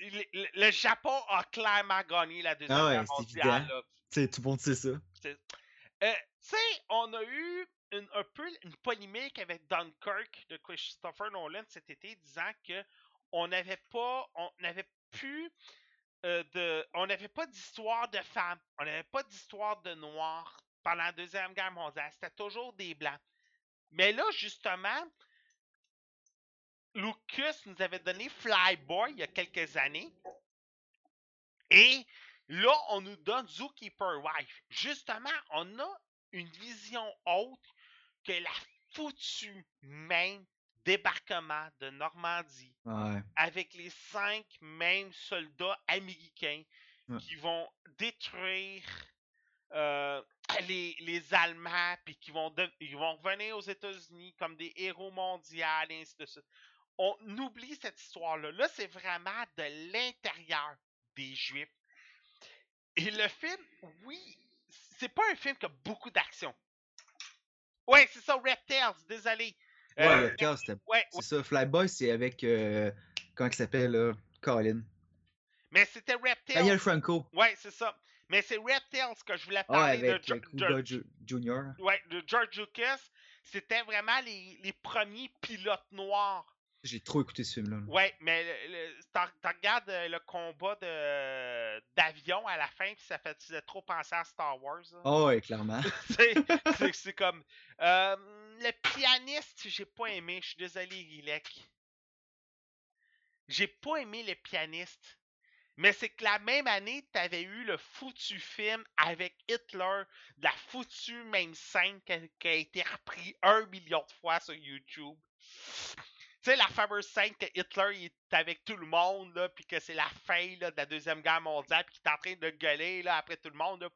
le, le- le Japon a clairement gagné la Deuxième Ah ouais, Guerre mondiale. évident. là. Tout le monde sait ça. Euh, tu sais, on a eu une, un peu une polémique avec Dunkirk de Christopher Nolan cet été, disant que on n'avait pas, on n'avait plus euh, de, on n'avait pas d'histoire de femmes, on n'avait pas d'histoire de noirs pendant la deuxième guerre mondiale. C'était toujours des blancs. Mais là, justement, Lucas nous avait donné Flyboy il y a quelques années. Et là, on nous donne Zookeeper Wife. Justement, on a une vision autre que la foutue main débarquement de Normandie Ouais. avec les cinq mêmes soldats américains Ouais. qui vont détruire euh, les, les Allemands, puis qui vont, de- ils vont revenir aux États-Unis comme des héros mondiaux, et ainsi de suite. On oublie cette histoire-là. Là, c'est vraiment de l'intérieur des Juifs. Et le film, oui, c'est pas un film qui a beaucoup d'action. Ouais, c'est ça, Reptiles, désolé. Ouais, Euh, le cœur, c'était. ouais, C'est ça. Flyboy, c'est avec. euh, comment il s'appelle, là Colin. mais c'était Reptiles. Daniel Franco. Ouais, c'est ça. Mais c'est Reptiles que je voulais Ouais, parler de, avec Ju- Junior. ouais, de George Lucas. C'était vraiment les, les premiers pilotes noirs. J'ai trop écouté ce film-là. là. Ouais, mais t'en regardes euh, le combat de d'avion à la fin, puis ça fait faisait trop penser à Star Wars. là. Oh, ouais, clairement. C'est- comme. euh, le pianiste, j'ai pas aimé. Je suis désolé, Rilek. J'ai pas aimé le pianiste. Mais c'est que la même année, t'avais eu le foutu film avec Hitler, de la foutue même scène qui a, qui a été repris un million de fois sur YouTube. Tu sais, la fameuse scène que Hitler il est avec tout le monde, là, puis que c'est la fin là, de la Deuxième Guerre mondiale, puis qu'il est en train de gueuler là, après tout le monde. Là.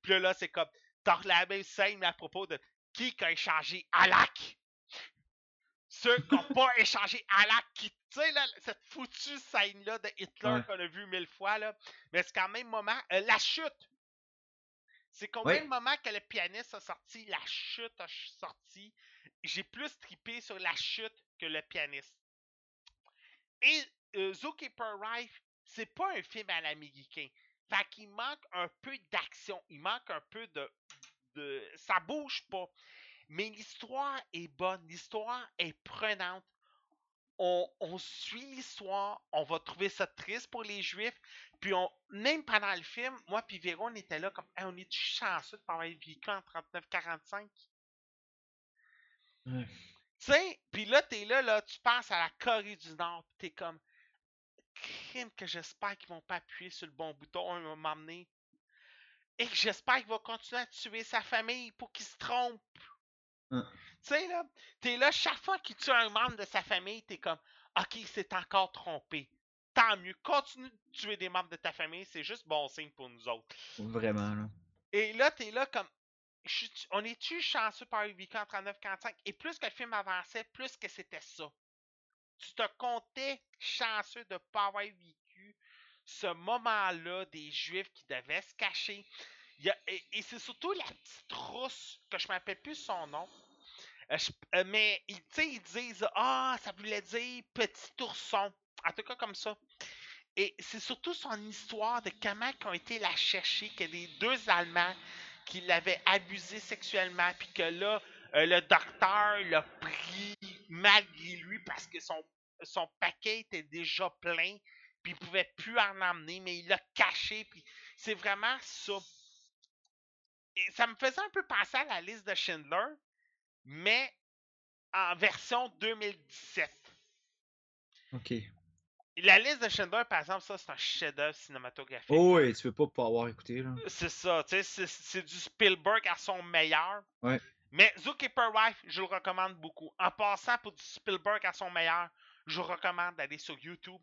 Puis là, c'est comme, t'as la même scène, mais à propos de qui qui a échangé Alak. Ceux qui n'ont pas échangé Alak, qui, tu sais, cette foutue scène-là de Hitler Ouais. qu'on a vu mille fois, là, mais c'est quand même moment, euh, la chute. C'est combien Ouais. de moments que le pianiste a sorti, la chute a sorti? J'ai plus trippé sur la chute que le pianiste. Et euh, Zookeeper Rife, c'est pas un film à l'américain. Fait qu'il manque un peu d'action. Il manque un peu de. Ça bouge pas. Mais l'histoire est bonne. L'histoire est prenante. On, suit l'histoire. On va trouver ça triste pour les Juifs. Puis même pendant le film, moi puis Véro, on était là comme on est chanceux de pas avoir vécu en 39-45. Ouais. Tu sais, puis là, t'es là, là, tu penses à la Corée du Nord, pis t'es comme, crime que j'espère qu'ils vont pas appuyer sur le bon bouton, ils vont m'emmener. Et que j'espère qu'il va continuer à tuer sa famille pour qu'il se trompe. Hein. Tu sais, là, t'es là, chaque fois qu'il tue un membre de sa famille, t'es comme, ok, il s'est encore trompé. Tant mieux, continue de tuer des membres de ta famille, c'est juste bon signe pour nous autres. Vraiment, là. Et là, t'es là comme. On est-tu chanceux par le en 39-45? Et plus que le film avançait, plus que c'était ça. Tu te comptais chanceux de pas avoir vécu ce moment-là des Juifs qui devaient se cacher. Et c'est surtout la petite rousse, que je ne m'appelle plus son nom. Euh, euh, mais ils disent Ah, ça voulait dire petit ourson. En tout cas, comme ça. Et c'est surtout son histoire de comment ils ont été la chercher, que les deux Allemands qui l'avaient abusé sexuellement, puis que là, euh, le docteur l'a pris malgré lui parce que son, son paquet était déjà plein, puis il pouvait plus en emmener, mais il l'a caché, puis c'est vraiment ça. Et ça me faisait un peu penser à la liste de Schindler, mais en version 2017. Ok. La liste de Schindler, par exemple, ça, c'est un chef-d'œuvre cinématographique. Oh, ouais, tu peux pas pas avoir écouté, là. C'est ça, tu sais, c'est- c'est du Spielberg à son meilleur. Ouais. Mais Zookeeper Wife, je le recommande beaucoup. En passant pour du Spielberg à son meilleur, je vous recommande d'aller sur YouTube.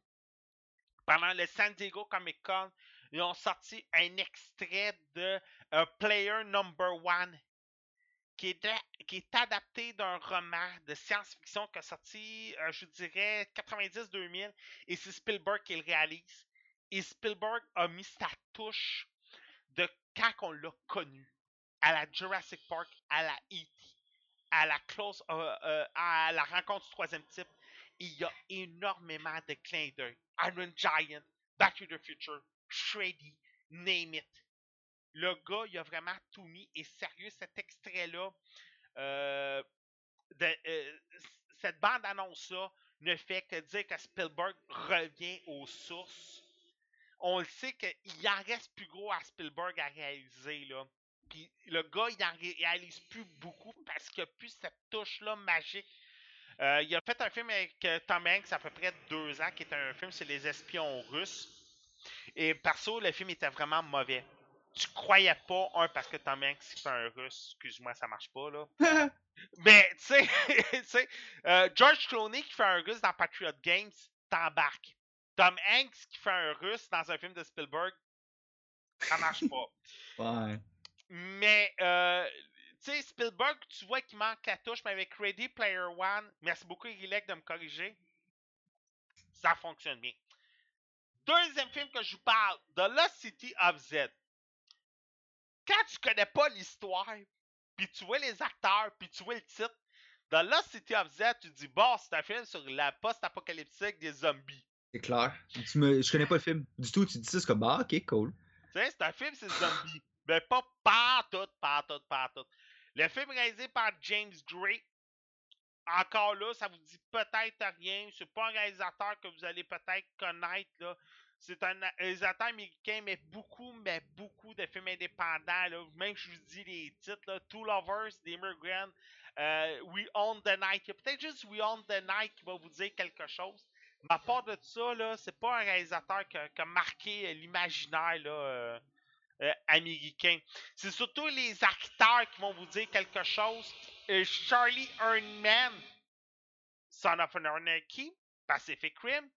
Pendant le San Diego Comic Con, ils ont sorti un extrait de euh, Player Number One, qui est, adapté d'un roman de science-fiction qui a sorti, euh, je dirais, 90-2000, et c'est Spielberg qui le réalise. Et Spielberg a mis sa touche de quand on l'a connu. À la Jurassic Park, à la E.T., à la close, euh, euh, à la rencontre du troisième type. Il y a énormément de clins d'œil. Iron Giant, Back to the Future, Shreddy, name it. Le gars, il a vraiment tout mis. Et sérieux, cet extrait-là, euh, euh, cette bande-annonce-là ne fait que dire que Spielberg revient aux sources. On le sait qu'il en reste plus gros à Spielberg à réaliser, là. Puis le gars, il en ré- réalise plus beaucoup parce qu'il n'y a plus cette touche-là magique. Euh, il a fait un film avec Tom Hanks à peu près deux ans, qui est un film sur les espions russes. Et perso, le film était vraiment mauvais. Tu croyais pas, un, parce que Tom Hanks fait un russe, excuse-moi, ça marche pas, là. Mais, tu sais, tu sais, euh, George Clooney qui fait un russe dans Patriot Games, t'embarques. Tom Hanks qui fait un russe dans un film de Spielberg, ça marche pas. Ouais. Mais, euh, tu sais, Spielberg, tu vois qu'il manque la touche, mais avec Ready Player One, merci beaucoup, Irilek, de me corriger, ça fonctionne bien. Deuxième film que je vous parle, The Lost City of Z. Quand tu connais pas l'histoire, puis tu vois les acteurs, puis tu vois le titre, The Lost City of Z, tu dis, bon, c'est un film sur la post-apocalyptique des zombies. C'est clair. Tu me... Je connais pas le film du tout. Tu dis ça, c'est comme, ah, ok, cool. Tu sais, c'est un film, c'est zombies. Mais pas partout, partout, partout. Le film réalisé par James Gray. Encore là, ça vous dit peut-être rien. C'est pas un réalisateur que vous allez peut-être connaître. Là. C'est un réalisateur américain, mais beaucoup, mais beaucoup de films indépendants. Là. Même je vous dis les titres, Two Lovers, The Immigrant, euh, We Own the Night. Peut-être juste We Own the Night qui va vous dire quelque chose. Mais à part de ça, là, c'est pas un réalisateur qui a, marqué l'imaginaire euh, euh, américain. C'est surtout les acteurs qui vont vous dire quelque chose. Charlie Earnman, Son of an Anarchy, Pacific Rim.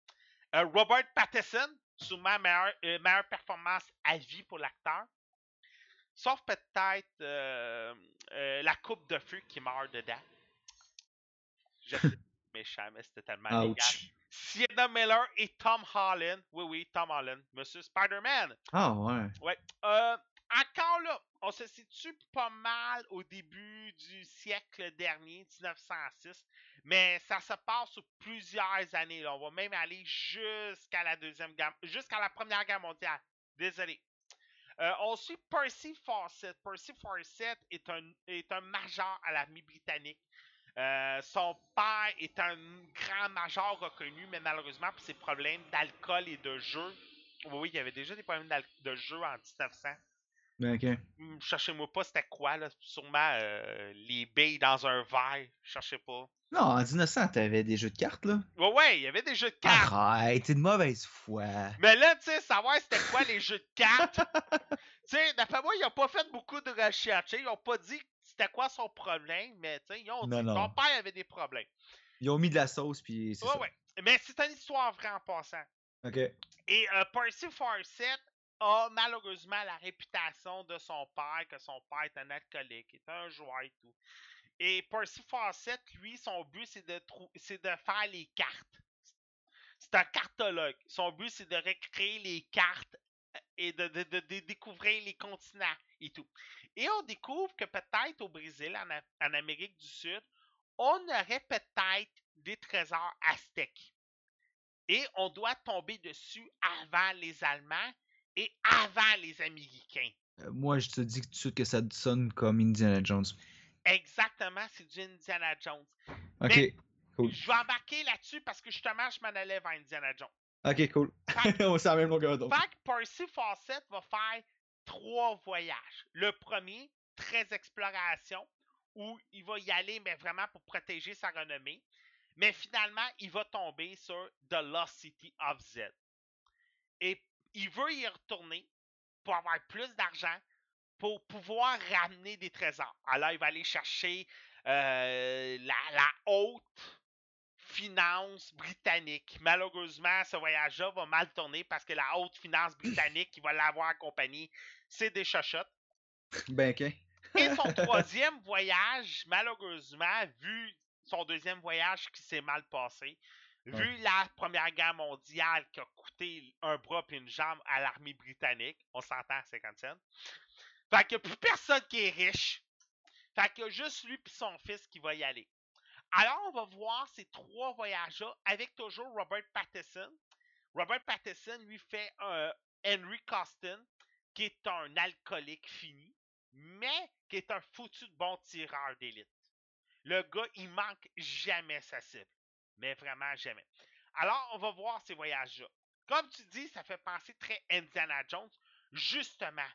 Robert Pattinson, sûrement meilleure, euh, meilleure performance à vie pour l'acteur. Sauf peut-être euh, euh, la coupe de feu qui meurt dedans. Je sais, méchant, mais c'était tellement légal. Sienna Miller et Tom Holland. Oui, oui, Tom Holland. Monsieur Spider-Man. Ah, ouais. Ouais. Euh, encore là, on se situe pas mal au début du siècle dernier, 1906, mais ça se passe sur plusieurs années. On va même aller jusqu'à la deuxième guerre, jusqu'à la première guerre mondiale. Désolé. Euh, on suit Percy Fawcett. Percy Fawcett est un, est un major à l'armée britannique. Euh, son père est un grand major reconnu, mais malheureusement pour ses problèmes d'alcool et de jeu. Oui, il y avait déjà des problèmes de jeu en 1900. Ben, ok. Hum, Cherchez-moi pas c'était quoi, là. Sûrement euh, les billes dans un verre. Cherchez pas. Non, en 1900, t'avais des jeux de cartes, là. Ouais, ouais, il y avait des jeux de cartes. Arrête, t'es de mauvaise foi. Mais là, tu sais, savoir c'était quoi les jeux de cartes. tu sais, d'après moi, ils ont pas fait beaucoup de recherches. Ils ont pas dit c'était quoi son problème, mais tu sais, ils ont Non, dit non. ton père avait des problèmes. Ils ont mis de la sauce, puis c'est Ouais, ça. ouais. Mais c'est une histoire vraie en passant. Ok. Et euh, Percy Fawcett a malheureusement la réputation de son père, que son père est un alcoolique, est un joueur et tout. Et Percy Fawcett, lui, son but, c'est de, c'est de faire les cartes. C'est un cartologue. Son but, c'est de recréer les cartes euh, et de, découvrir les continents et tout. Et on découvre que peut-être au Brésil, en, en Amérique du Sud, on aurait peut-être des trésors aztèques. Et on doit tomber dessus avant les Allemands et avant les Américains. Euh, moi, je te dis tout de suite que ça sonne comme Indiana Jones. Exactement, c'est du Indiana Jones. Ok. Mais- Cool. Je vais embarquer là-dessus parce que justement, je m'en allais vers Indiana Jones. Ok, cool. On est à la même longueur d'onde. Fait que Percy Fawcett va faire trois voyages. Le premier, très exploration, où il va y aller, mais vraiment pour protéger sa renommée. Mais finalement, il va tomber sur The Lost City of Z. Et il veut y retourner pour avoir plus d'argent, pour pouvoir ramener des trésors. Alors, il va aller chercher euh, la, la haute finance britannique. Malheureusement, ce voyage-là va mal tourner parce que la haute finance britannique qui va l'avoir accompagné, c'est des chochottes. Ben, ok. Et son troisième voyage, malheureusement, vu son deuxième voyage qui s'est mal passé, vu la Première Guerre mondiale qui a coûté un bras et une jambe à l'armée britannique, on s'entend à 50 cents, fait qu'il n'y a plus personne qui est riche. Fait qu'il y a juste lui et son fils qui va y aller. Alors, on va voir ces trois voyages-là avec toujours Robert Pattinson. Robert Pattinson lui fait un Henry Costin, qui est un alcoolique fini, mais qui est un foutu de bon tireur d'élite. Le gars, il manque jamais sa cible. Mais vraiment jamais. Alors, on va voir ces voyages-là. Comme tu dis, ça fait penser très Indiana Jones. Justement,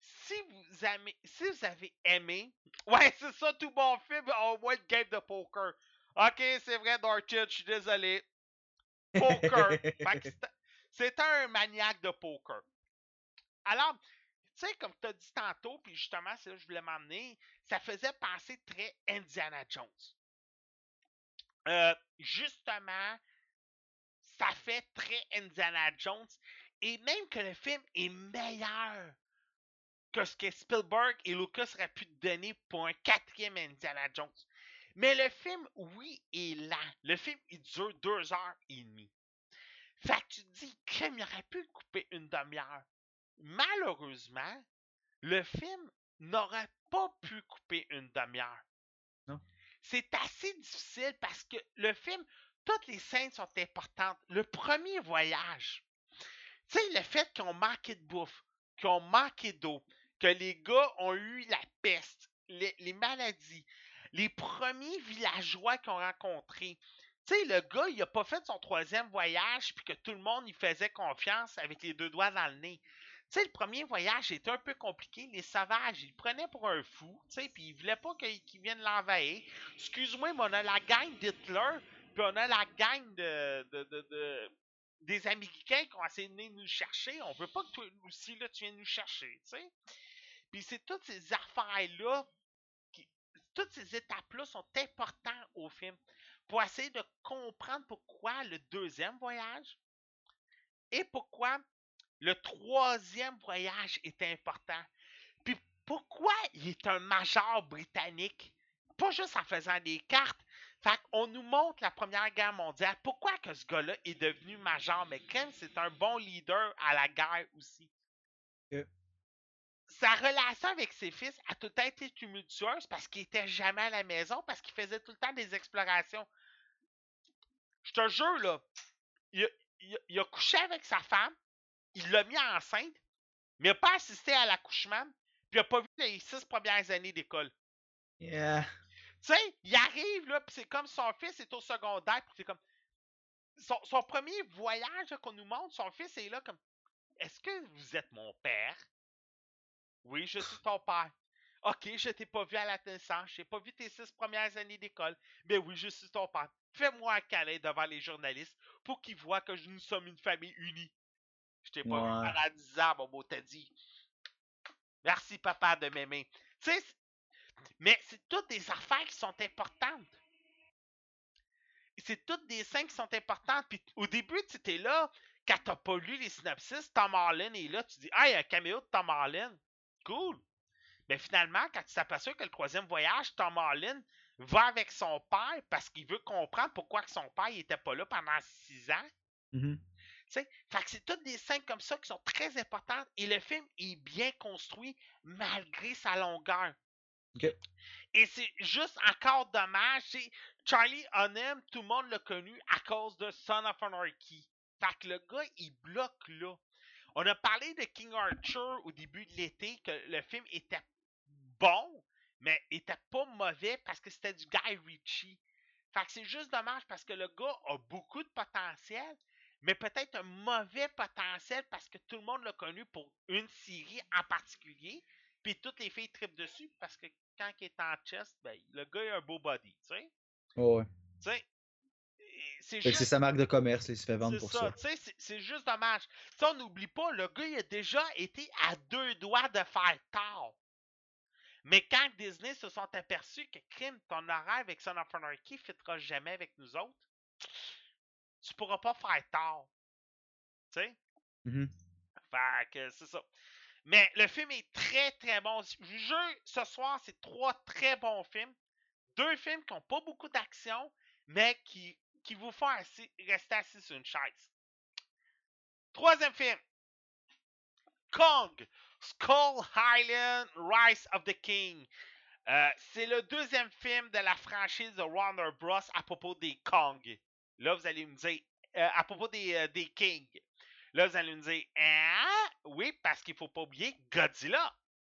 si vous, aimez, si vous avez aimé. Ouais, c'est ça, tout bon film, au moins le game de poker. Ok, c'est vrai, Dorchit, je suis désolé. Poker. C'est un maniaque de poker. Alors, tu sais, comme tu as dit tantôt, puis justement, c'est là que je voulais m'emmener, ça faisait penser très Indiana Jones. Euh, justement, ça fait très Indiana Jones. Et même que le film est meilleur que ce que Spielberg et Lucas auraient pu donner pour un quatrième Indiana Jones. Mais le film, oui, est lent. Le film, il dure deux heures et demie. Fait que tu te dis, qu'il aurait pu couper une demi-heure. Malheureusement, le film n'aurait pas pu couper une demi-heure. C'est assez difficile parce que le film, toutes les scènes sont importantes. Le premier voyage, tu sais, le fait qu'ils ont manqué de bouffe, qu'ils ont manqué d'eau, que les gars ont eu la peste, les, les maladies, les premiers villageois qu'ils ont rencontrés. Tu sais, le gars, il a pas fait son troisième voyage, puis que tout le monde y faisait confiance avec les deux doigts dans le nez. Tu sais, le premier voyage était un peu compliqué. Les sauvages, ils le prenaient pour un fou, tu sais, puis ils voulaient pas qu'ils viennent l'envahir. Excuse-moi, mais on a la gang d'Hitler, puis on a la gang de, de, de, de des Américains qui ont essayé de venir nous chercher. On veut pas que toi aussi, là, tu viennes nous chercher, tu sais. Puis c'est toutes ces affaires-là, toutes ces étapes-là sont importantes au film pour essayer de comprendre pourquoi le deuxième voyage et pourquoi le troisième voyage est important. Puis pourquoi il est un major britannique, pas juste en faisant des cartes. Fait qu'on nous montre la Première Guerre mondiale. Pourquoi que ce gars-là est devenu major? Mais quand c'est un bon leader à la guerre aussi. Sa relation avec ses fils a tout le temps été tumultueuse parce qu'il était jamais à la maison, parce qu'il faisait tout le temps des explorations. Je te jure, là, il a couché avec sa femme, il l'a mis enceinte, mais il n'a pas assisté à l'accouchement, puis il n'a pas vu les six premières années d'école. Yeah. Tu sais, il arrive, là, puis c'est comme son fils est au secondaire, puis c'est comme. Son, son premier voyage qu'on nous montre, son fils est là comme. Est-ce que vous êtes mon père? Oui, je suis ton père. Ok, je t'ai pas vu à la naissance, j'ai pas vu tes six premières années d'école. Mais oui, je suis ton père. Fais-moi un câlin devant les journalistes pour qu'ils voient que nous sommes une famille unie. Je t'ai pas vu pendant 10 ans, mon beau Teddy. Merci, papa, de m'aimer. Tu sais, mais c'est toutes des affaires qui sont importantes. C'est toutes des scènes qui sont importantes. Puis au début, tu étais là, quand t'as pas lu les synopsis, Tom Holland est là, tu dis Ah, il y a un caméo de Tom Holland. Cool. Mais finalement, quand tu t'aperçois que le troisième voyage, Tom Holland va avec son père parce qu'il veut comprendre pourquoi que son père n'était pas là pendant six ans. Mhm. Tu fait que c'est toutes des scènes comme ça qui sont très importantes et le film est bien construit malgré sa longueur. Et c'est juste encore dommage, Charlie Hunnam, tout le monde l'a connu à cause de Son of Anarchy. Fait que le gars, il bloque là. On a parlé de King Arthur au début de l'été, que le film était bon, mais était pas mauvais parce que c'était du Guy Ritchie. Fait que c'est juste dommage parce que le gars a beaucoup de potentiel, mais peut-être un mauvais potentiel parce que tout le monde l'a connu pour une série en particulier, puis toutes les filles tripent dessus parce que quand il est en chest, ben, le gars a un beau body, tu sais? Oh, ouais. Tu sais, c'est Fait que c'est juste sa marque de commerce, il se fait vendre pour ça, ça. tu sais, c'est- c'est juste dommage. Ça, on n'oublie pas, le gars, il a déjà été à deux doigts de faire tard. Mais quand Disney se sont aperçus que crime, ton horaire avec Son of Anarchy ne fitera jamais avec nous autres, tu pourras pas faire tard. Tu sais? Mhm. Fait que c'est ça. Mais le film est très très bon. Jure, ce soir, c'est trois très bons films. Deux films qui n'ont pas beaucoup d'action, mais qui, qui vous font assis- rester assis sur une chaise. Troisième film. Kong. Skull Island Rise of the King. Euh, c'est le deuxième film de la franchise de Warner Bros. à propos des Kong. Là, vous allez me dire, euh, à propos des, euh, des Kings. Là, vous allez me dire, hein? Oui, parce qu'il faut pas oublier Godzilla,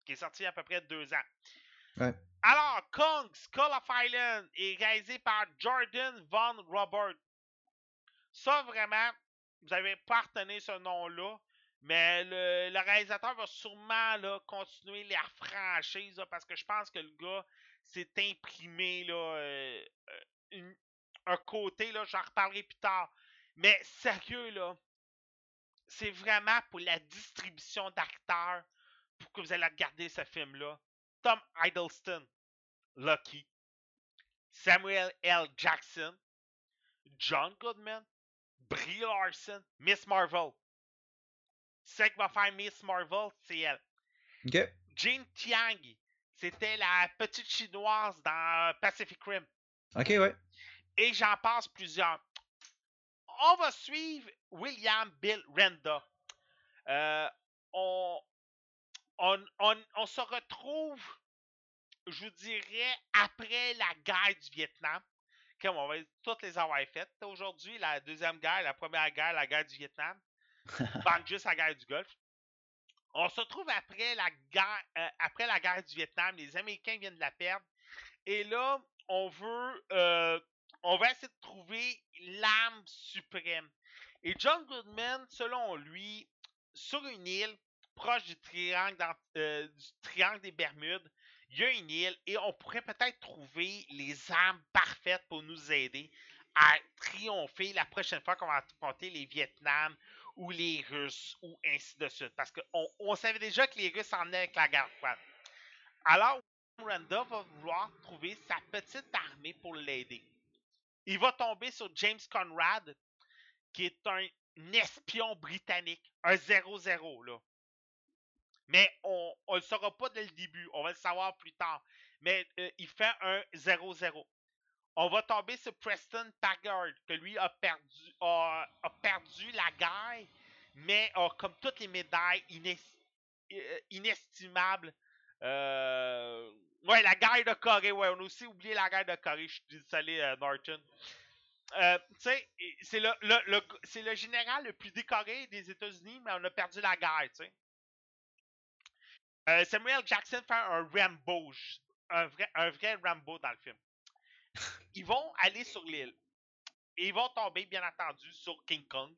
qui est sorti il y a à peu près deux ans. Ouais. Alors, Kong, Skull of Island est réalisé par Jordan Von Robert. Ça, vraiment, vous n'avez pas à retenir ce nom-là, mais le, le réalisateur va sûrement là, continuer la franchise là, parce que je pense que le gars s'est imprimé là, euh, une- un côté, là, j'en reparlerai plus tard. Mais sérieux, là, c'est vraiment pour la distribution d'acteurs, pour que vous allez regarder ce film-là. Tom Hiddleston, Lucky. Samuel L. Jackson. John Goodman. Brie Larson. Miss Marvel. Celle qui va faire Miss Marvel, c'est elle. Ok. Jane Tiang, c'était la petite chinoise dans Pacific Rim. Ok, ouais. Et j'en passe plusieurs. On va suivre William Bill Renda. Euh, on, on, on, on se retrouve, je vous dirais, après la guerre du Vietnam. Comme on va toutes les avoir faites. Aujourd'hui, la deuxième guerre, la première guerre, la guerre du Vietnam. Bang juste la guerre du Golfe. On se retrouve après la guerre, euh, après la guerre du Vietnam. Les Américains viennent de la perdre. Et là, on veut, euh, on va essayer de trouver l'âme suprême. Et John Goodman, selon lui, sur une île proche du triangle, dans- euh, du triangle des Bermudes, il y a une île et on pourrait peut-être trouver les armes parfaites pour nous aider à triompher la prochaine fois qu'on va affronter les Vietnam ou les Russes ou ainsi de suite. Parce qu'on on savait déjà que les Russes en avec la guerre froide. Alors, Randa va vouloir trouver sa petite armée pour l'aider. Il va tomber sur James Conrad, qui est un espion britannique, un 0-0, là. Mais on ne le saura pas dès le début, on va le savoir plus tard. Mais euh, il fait un 0-0. On va tomber sur Preston Taggart, que lui a perdu, a, perdu la guerre, mais comme toutes les médailles euh, inestimables. Euh, ouais, la guerre de Corée, ouais, on a aussi oublié la guerre de Corée, je suis désolé, euh, Norton. Euh, tu sais, c'est le, le, c'est le général le plus décoré des États-Unis, mais on a perdu la guerre, tu sais. Euh, Samuel Jackson fait un Rambo, un vrai, un vrai Rambo dans le film. Ils vont aller sur l'île. Et ils vont tomber, bien entendu, sur King Kong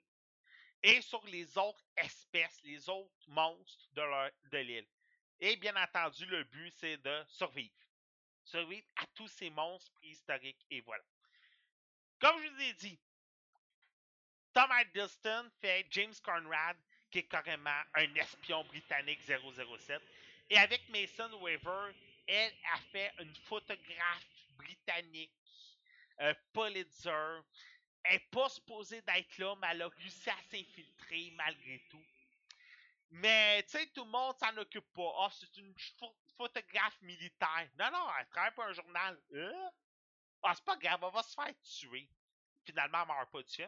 et sur les autres espèces, les autres monstres de l'île. Et bien entendu, le but, c'est de survivre. Survivre à tous ces monstres préhistoriques. Et voilà. Comme je vous ai dit, Tom Hiddleston fait James Conrad, qui est carrément un espion britannique 007. Et avec Mason Weaver, elle a fait une photographe britannique, euh, Pulitzer. Elle n'est pas supposée d'être là, mais elle a réussi à s'infiltrer malgré tout. Mais, tu sais, tout le monde s'en occupe pas. Ah, c'est une pho- photographe militaire. Non, non, elle travaille pour un journal. Hein? Ah, c'est pas grave, on va se faire tuer. Finalement, elle meurt pas de ça.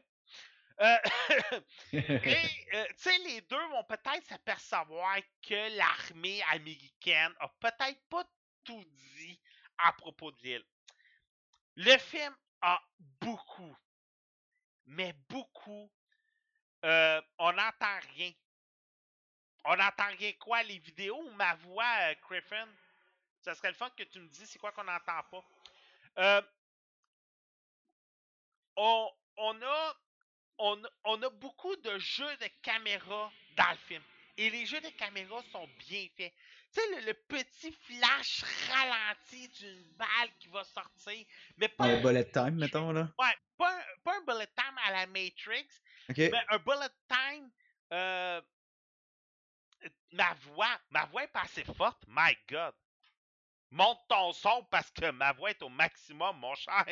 Euh, et, euh, tu sais, les deux vont peut-être s'apercevoir que l'armée américaine a peut-être pas tout dit à propos de l'île. Le film a beaucoup, mais beaucoup, euh, on n'entend rien. On n'entend rien quoi, les vidéos ou ma voix, euh, Griffin? Ça serait le fun que tu me dises c'est quoi qu'on n'entend pas. Euh, on, on a on, on a beaucoup de jeux de caméra dans le film. Et les jeux de caméra sont bien faits. Tu sais, le, le petit flash ralenti d'une balle qui va sortir, mais pas, Un bullet time, mettons, là. ouais, pas, un, pas un bullet time à la Matrix, mais un bullet time. euh, ma voix, ma voix est pas assez forte, my god. Monte ton son parce que ma voix est au maximum, mon cher.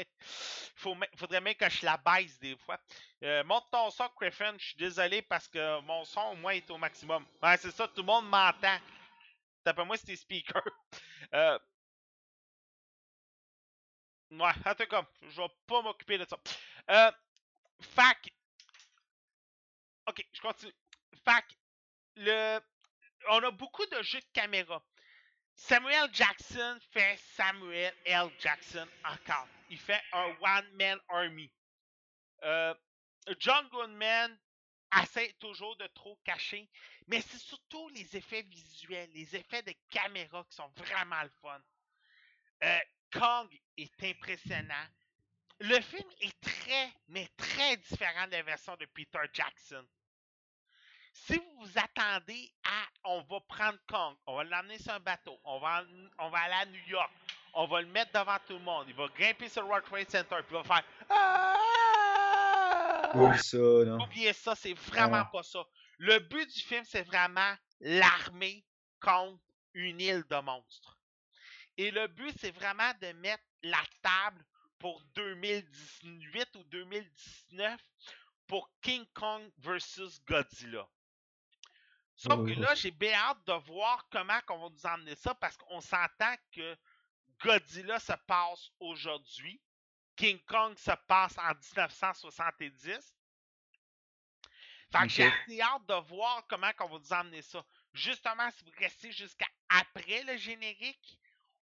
Faudrait même que je la baisse des fois. Euh, monte ton son, Griffin. Je suis désolé parce que mon son, au moins, est au maximum. Ouais, c'est ça, tout le monde m'entend. D'après moi, c'est tes speakers. Euh... Ouais, en tout cas, je vais pas m'occuper de ça. Euh... Fac. Ok, je continue. Fac. Le... On a beaucoup de jeux de caméra. Samuel Jackson fait Samuel L. Jackson encore. Il fait un one-man army. Euh, John Goodman essaie toujours de trop cacher, mais c'est surtout les effets visuels, les effets de caméra qui sont vraiment le fun. Euh, Kong est impressionnant. Le film est très, mais très différent de la version de Peter Jackson. Si vous vous attendez à on va prendre Kong, on va l'emmener sur un bateau, on va, on va aller à New York, on va le mettre devant tout le monde, il va grimper sur le World Trade Center, puis il va faire Ah! Oublie ça, non. Oubliez ça, c'est vraiment Ah. pas ça. Le but du film, c'est vraiment l'armée contre une île de monstres. Et le but, c'est vraiment de mettre la table pour 2018 ou 2019 pour King Kong versus Godzilla. Sauf que là, j'ai bien hâte de voir comment on va nous emmener ça parce qu'on s'entend que Godzilla se passe aujourd'hui. King Kong se passe en 1970. Fait que j'ai assez hâte de voir comment on va nous emmener ça. Justement, si vous restez jusqu'à après le générique,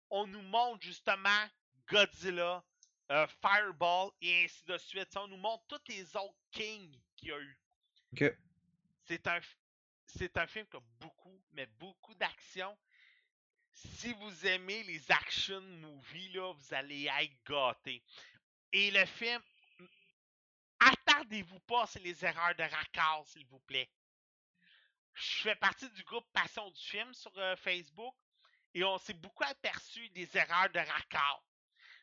on nous montre justement Godzilla, euh, Fireball et ainsi de suite. On nous montre tous les autres Kings qu'il y a eu. C'est un, c'est un film qui a beaucoup, mais beaucoup d'action. Si vous aimez les action movies, là, vous allez être gâtés. Et le film, attardez-vous pas sur les erreurs de raccord, s'il vous plaît. Je fais partie du groupe Passion du film sur euh, Facebook et on s'est beaucoup aperçu des erreurs de raccord.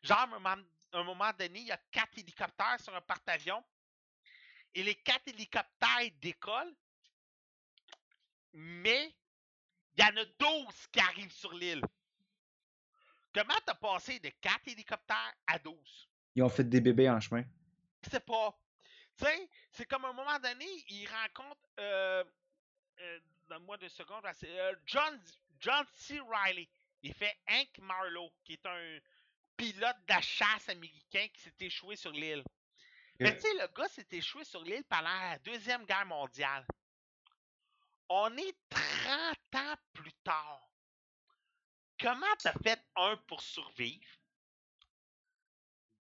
Genre, à un moment, donné, il y a quatre hélicoptères sur un porte-avions et les quatre hélicoptères décollent, mais il y en a 12 qui arrivent sur l'île. Comment t'as passé de 4 hélicoptères à 12? Ils ont fait des bébés en chemin. C'est pas. Tu sais, c'est comme à un moment donné, ils rencontrent. Euh, euh, Donne-moi deux secondes. C'est euh, John, John C. Riley. Il fait Hank Marlowe, qui est un pilote de chasse américain qui s'est échoué sur l'île. Mais tu sais, le gars s'est échoué sur l'île pendant la Deuxième Guerre mondiale. On est 30 ans plus tard. Comment t'as fait un pour survivre?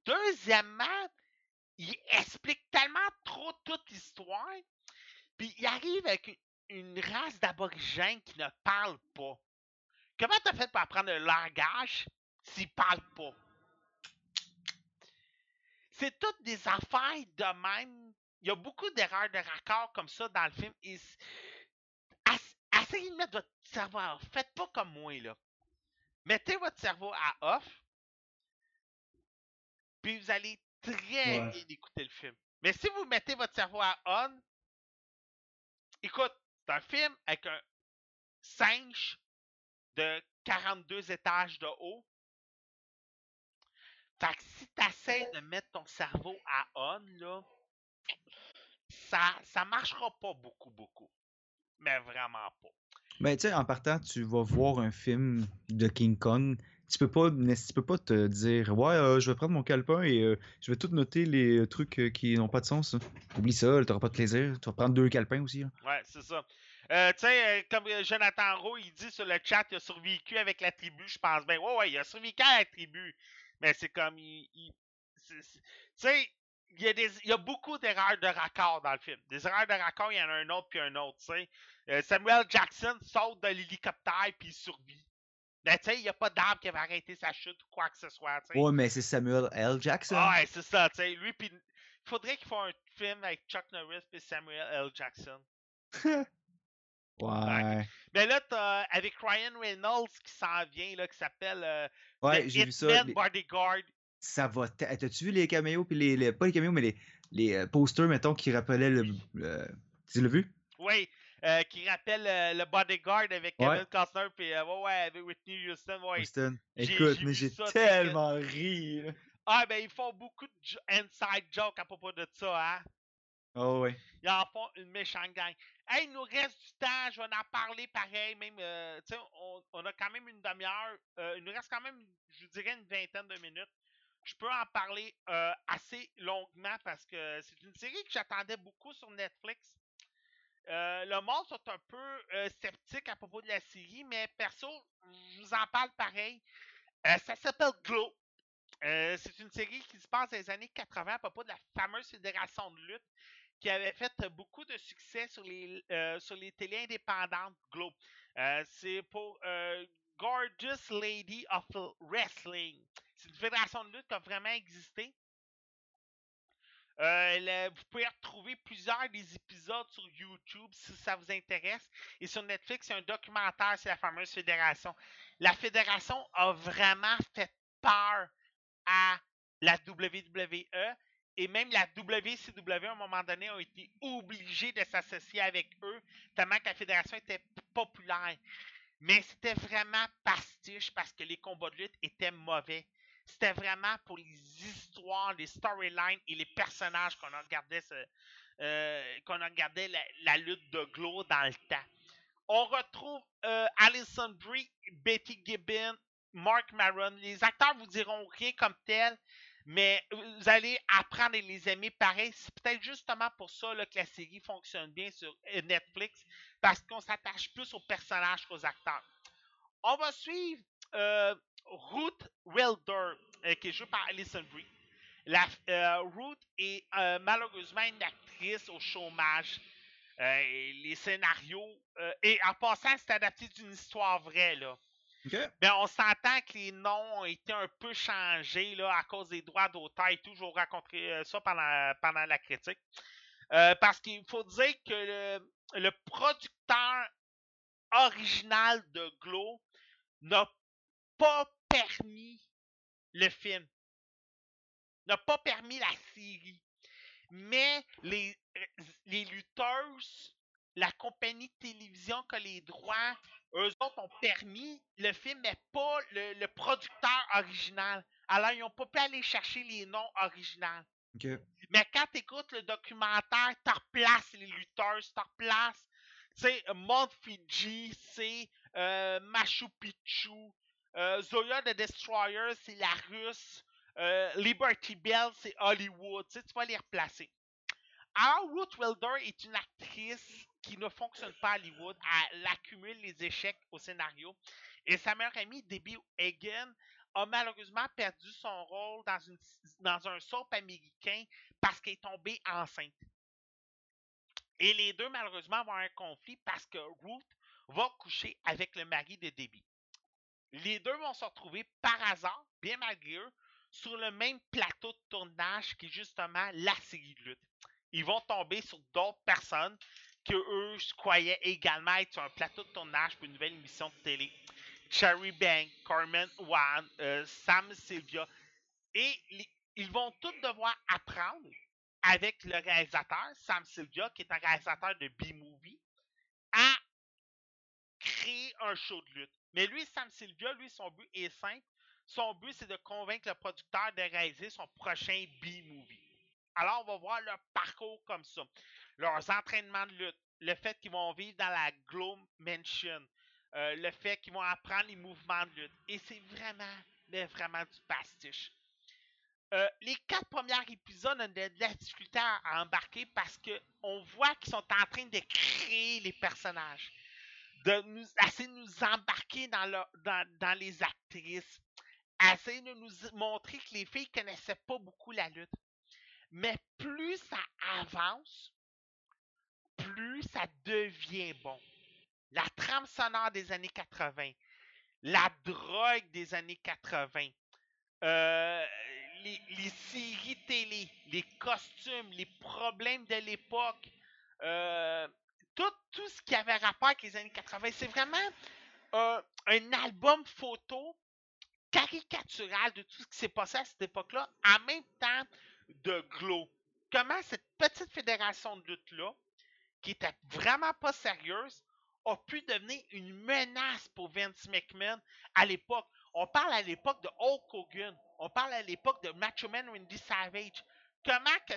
Deuxièmement, il explique tellement trop toute l'histoire, puis il arrive avec une, race d'aborigènes qui ne parle pas. Comment t'as fait pour apprendre le langage s'ils parlent pas? C'est toutes des affaires de même. Il y a beaucoup d'erreurs de raccord comme ça dans le film. Essayez de mettre votre cerveau à off. Faites pas comme moi, là. Mettez votre cerveau à off. Puis vous allez très bien écouter le film. Mais si vous mettez votre cerveau à on, écoute, c'est un film avec un singe de 42 étages de haut. Fait que si tu essaies de mettre ton cerveau à on, là, ça, ça marchera pas beaucoup, beaucoup. Mais vraiment pas. Ben, tu sais, en partant, tu vas voir un film de King Kong. Tu peux pas, tu peux pas te dire, ouais, euh, je vais prendre mon calepin et euh, je vais tout noter les trucs euh, qui n'ont pas de sens. Oublie ça, tu n'auras pas de plaisir. Tu vas prendre deux calepins aussi. Ouais, c'est ça. tu sais, comme Jonathan Rowe, il dit sur le chat, il a survécu avec la tribu, je pense. Ben, ouais, ouais, il a survécu avec la tribu. Mais c'est comme, il, tu sais, il y, a des, il y a beaucoup d'erreurs de raccord dans le film. Des erreurs de raccord, il y en a un autre puis un autre, tu sais. Euh, Samuel Jackson saute de l'hélicoptère puis il survit. Ben, tu sais, il n'y a pas d'arbre qui va arrêter sa chute ou quoi que ce soit, tu sais. Ouais, mais c'est Samuel L. Jackson. Ouais, c'est ça, tu sais. Lui, puis il faudrait qu'il fasse un film avec Chuck Norris et Samuel L. Jackson. ouais. Mais là, t'as avec Ryan Reynolds qui s'en vient, là, qui s'appelle euh, ouais, j'ai vu ça. Les... Bodyguard ça va. T'as-tu vu les caméos, puis les, Pas les caméos, mais les, les euh, posters, mettons, qui rappelaient le. Tu l'as vu? Oui, euh, qui rappelle euh, le bodyguard avec Kevin Costner, puis ouais, ouais, avec Whitney Houston. Ouais. Houston. Écoute, mais j'ai tellement ri. Ah, ben, ils font beaucoup de inside jokes à propos de ça, hein? Oh, ouais. Ils en font une méchante gang. Hey, il nous reste du temps, je vais en parler pareil, même, tu sais, on, on, a quand même une demi-heure, il nous reste quand même, je dirais, une vingtaine de minutes je peux en parler euh, assez longuement parce que c'est une série que j'attendais beaucoup sur Netflix. Euh, le monde sont un peu euh, sceptique à propos de la série, mais perso, je vous en parle pareil. ça s'appelle Glow. c'est une série qui se passe dans les années 80 à propos de la fameuse fédération de lutte qui avait fait beaucoup de succès sur les, sur les télés indépendantes Glow. c'est pour Gorgeous Lady of Wrestling. C'est une fédération de lutte qui a vraiment existé. Euh, vous pouvez retrouver plusieurs des épisodes sur YouTube si ça vous intéresse. Et sur Netflix, il y a un documentaire sur la fameuse fédération. La fédération a vraiment fait peur à la WWE et même la WCW à un moment donné a été obligée de s'associer avec eux tellement que la fédération était populaire. Mais c'était vraiment pastiche parce que les combats de lutte étaient mauvais. C'était vraiment pour les histoires, les storylines et les personnages qu'on a regardé euh, qu'on a regardé la, lutte de Glow dans le temps. On retrouve euh, Alison Brie, Betty Gibbon, Mark Maron. Les acteurs vous diront rien comme tel, mais vous allez apprendre à les aimer pareil. C'est peut-être justement pour ça que la série fonctionne bien sur euh, Netflix, parce qu'on s'attache plus aux personnages qu'aux acteurs. On va suivre euh, Ruth Wilder, euh, qui est jouée par Alison Brie. La, Ruth est malheureusement une actrice au chômage. les scénarios. et en passant, c'est adapté d'une histoire vraie. Là. Ben, on s'entend que les noms ont été un peu changés là, à cause des droits d'auteur et tout. Je vous raconter euh, ça pendant, pendant la critique. Euh, parce qu'il faut dire que le, producteur original de Glow n'a pas permis le film. N'a pas permis la série. Mais les, les lutteuses, la compagnie de télévision qui a les droits eux autres ont permis le film, mais pas le, producteur original. Alors, ils n'ont pas pu aller chercher les noms originaux. Mais quand tu écoutes le documentaire, tu replaces les lutteurs, tu replaces, tu sais, Mount Fiji, c'est euh, Machu Picchu, euh, Zoya the Destroyer, c'est la russe, euh, Liberty Bell, c'est Hollywood, tu vas les replacer. Alors, Ruth Wilder est une actrice qui ne fonctionne pas à Hollywood. Elle accumule les échecs au scénario. Et sa meilleure amie, Debbie Hagen, a malheureusement perdu son rôle dans, une, dans un soap américain parce qu'elle est tombée enceinte. Et les deux, malheureusement, vont avoir un conflit parce que Ruth va coucher avec le mari de Debbie. Les deux vont se retrouver par hasard, bien malgré eux, sur le même plateau de tournage qui est justement la série de lutte. Ils vont tomber sur d'autres personnes que eux croyaient également être sur un plateau de tournage pour une nouvelle émission de télé. Cherry Bank, Carmen Wan, euh, Sam Sylvia. Et ils vont tous devoir apprendre avec le réalisateur, Sam Sylvia, qui est un réalisateur de B-Movie, un show de lutte. Mais lui, Sam Sylvia, lui, son but est simple. Son but, c'est de convaincre le producteur de réaliser son prochain B-Movie. Alors, on va voir leur parcours comme ça leurs entraînements de lutte, le fait qu'ils vont vivre dans la Glow Mansion, euh, le fait qu'ils vont apprendre les mouvements de lutte. Et c'est vraiment, mais vraiment du pastiche. Euh, les quatre premiers épisodes ont de la difficulté à embarquer parce qu'on voit qu'ils sont en train de créer les personnages, de nous, essayer de nous embarquer dans, dans les actrices, essayer de nous montrer que les filles connaissaient pas beaucoup la lutte. Mais plus ça avance, plus ça devient bon. La trame sonore des années 80, la drogue des années 80, euh, les, séries télé, les costumes, les problèmes de l'époque, euh, tout, tout ce qui avait rapport avec les années 80. C'est vraiment euh, un album photo caricatural de tout ce qui s'est passé à cette époque-là, en même temps de Glow. Comment cette petite fédération de lutte-là qui était vraiment pas sérieuse, a pu devenir une menace pour Vince McMahon à l'époque. On parle à l'époque de Hulk Hogan. On parle à l'époque de Macho Man Randy Savage. Comment que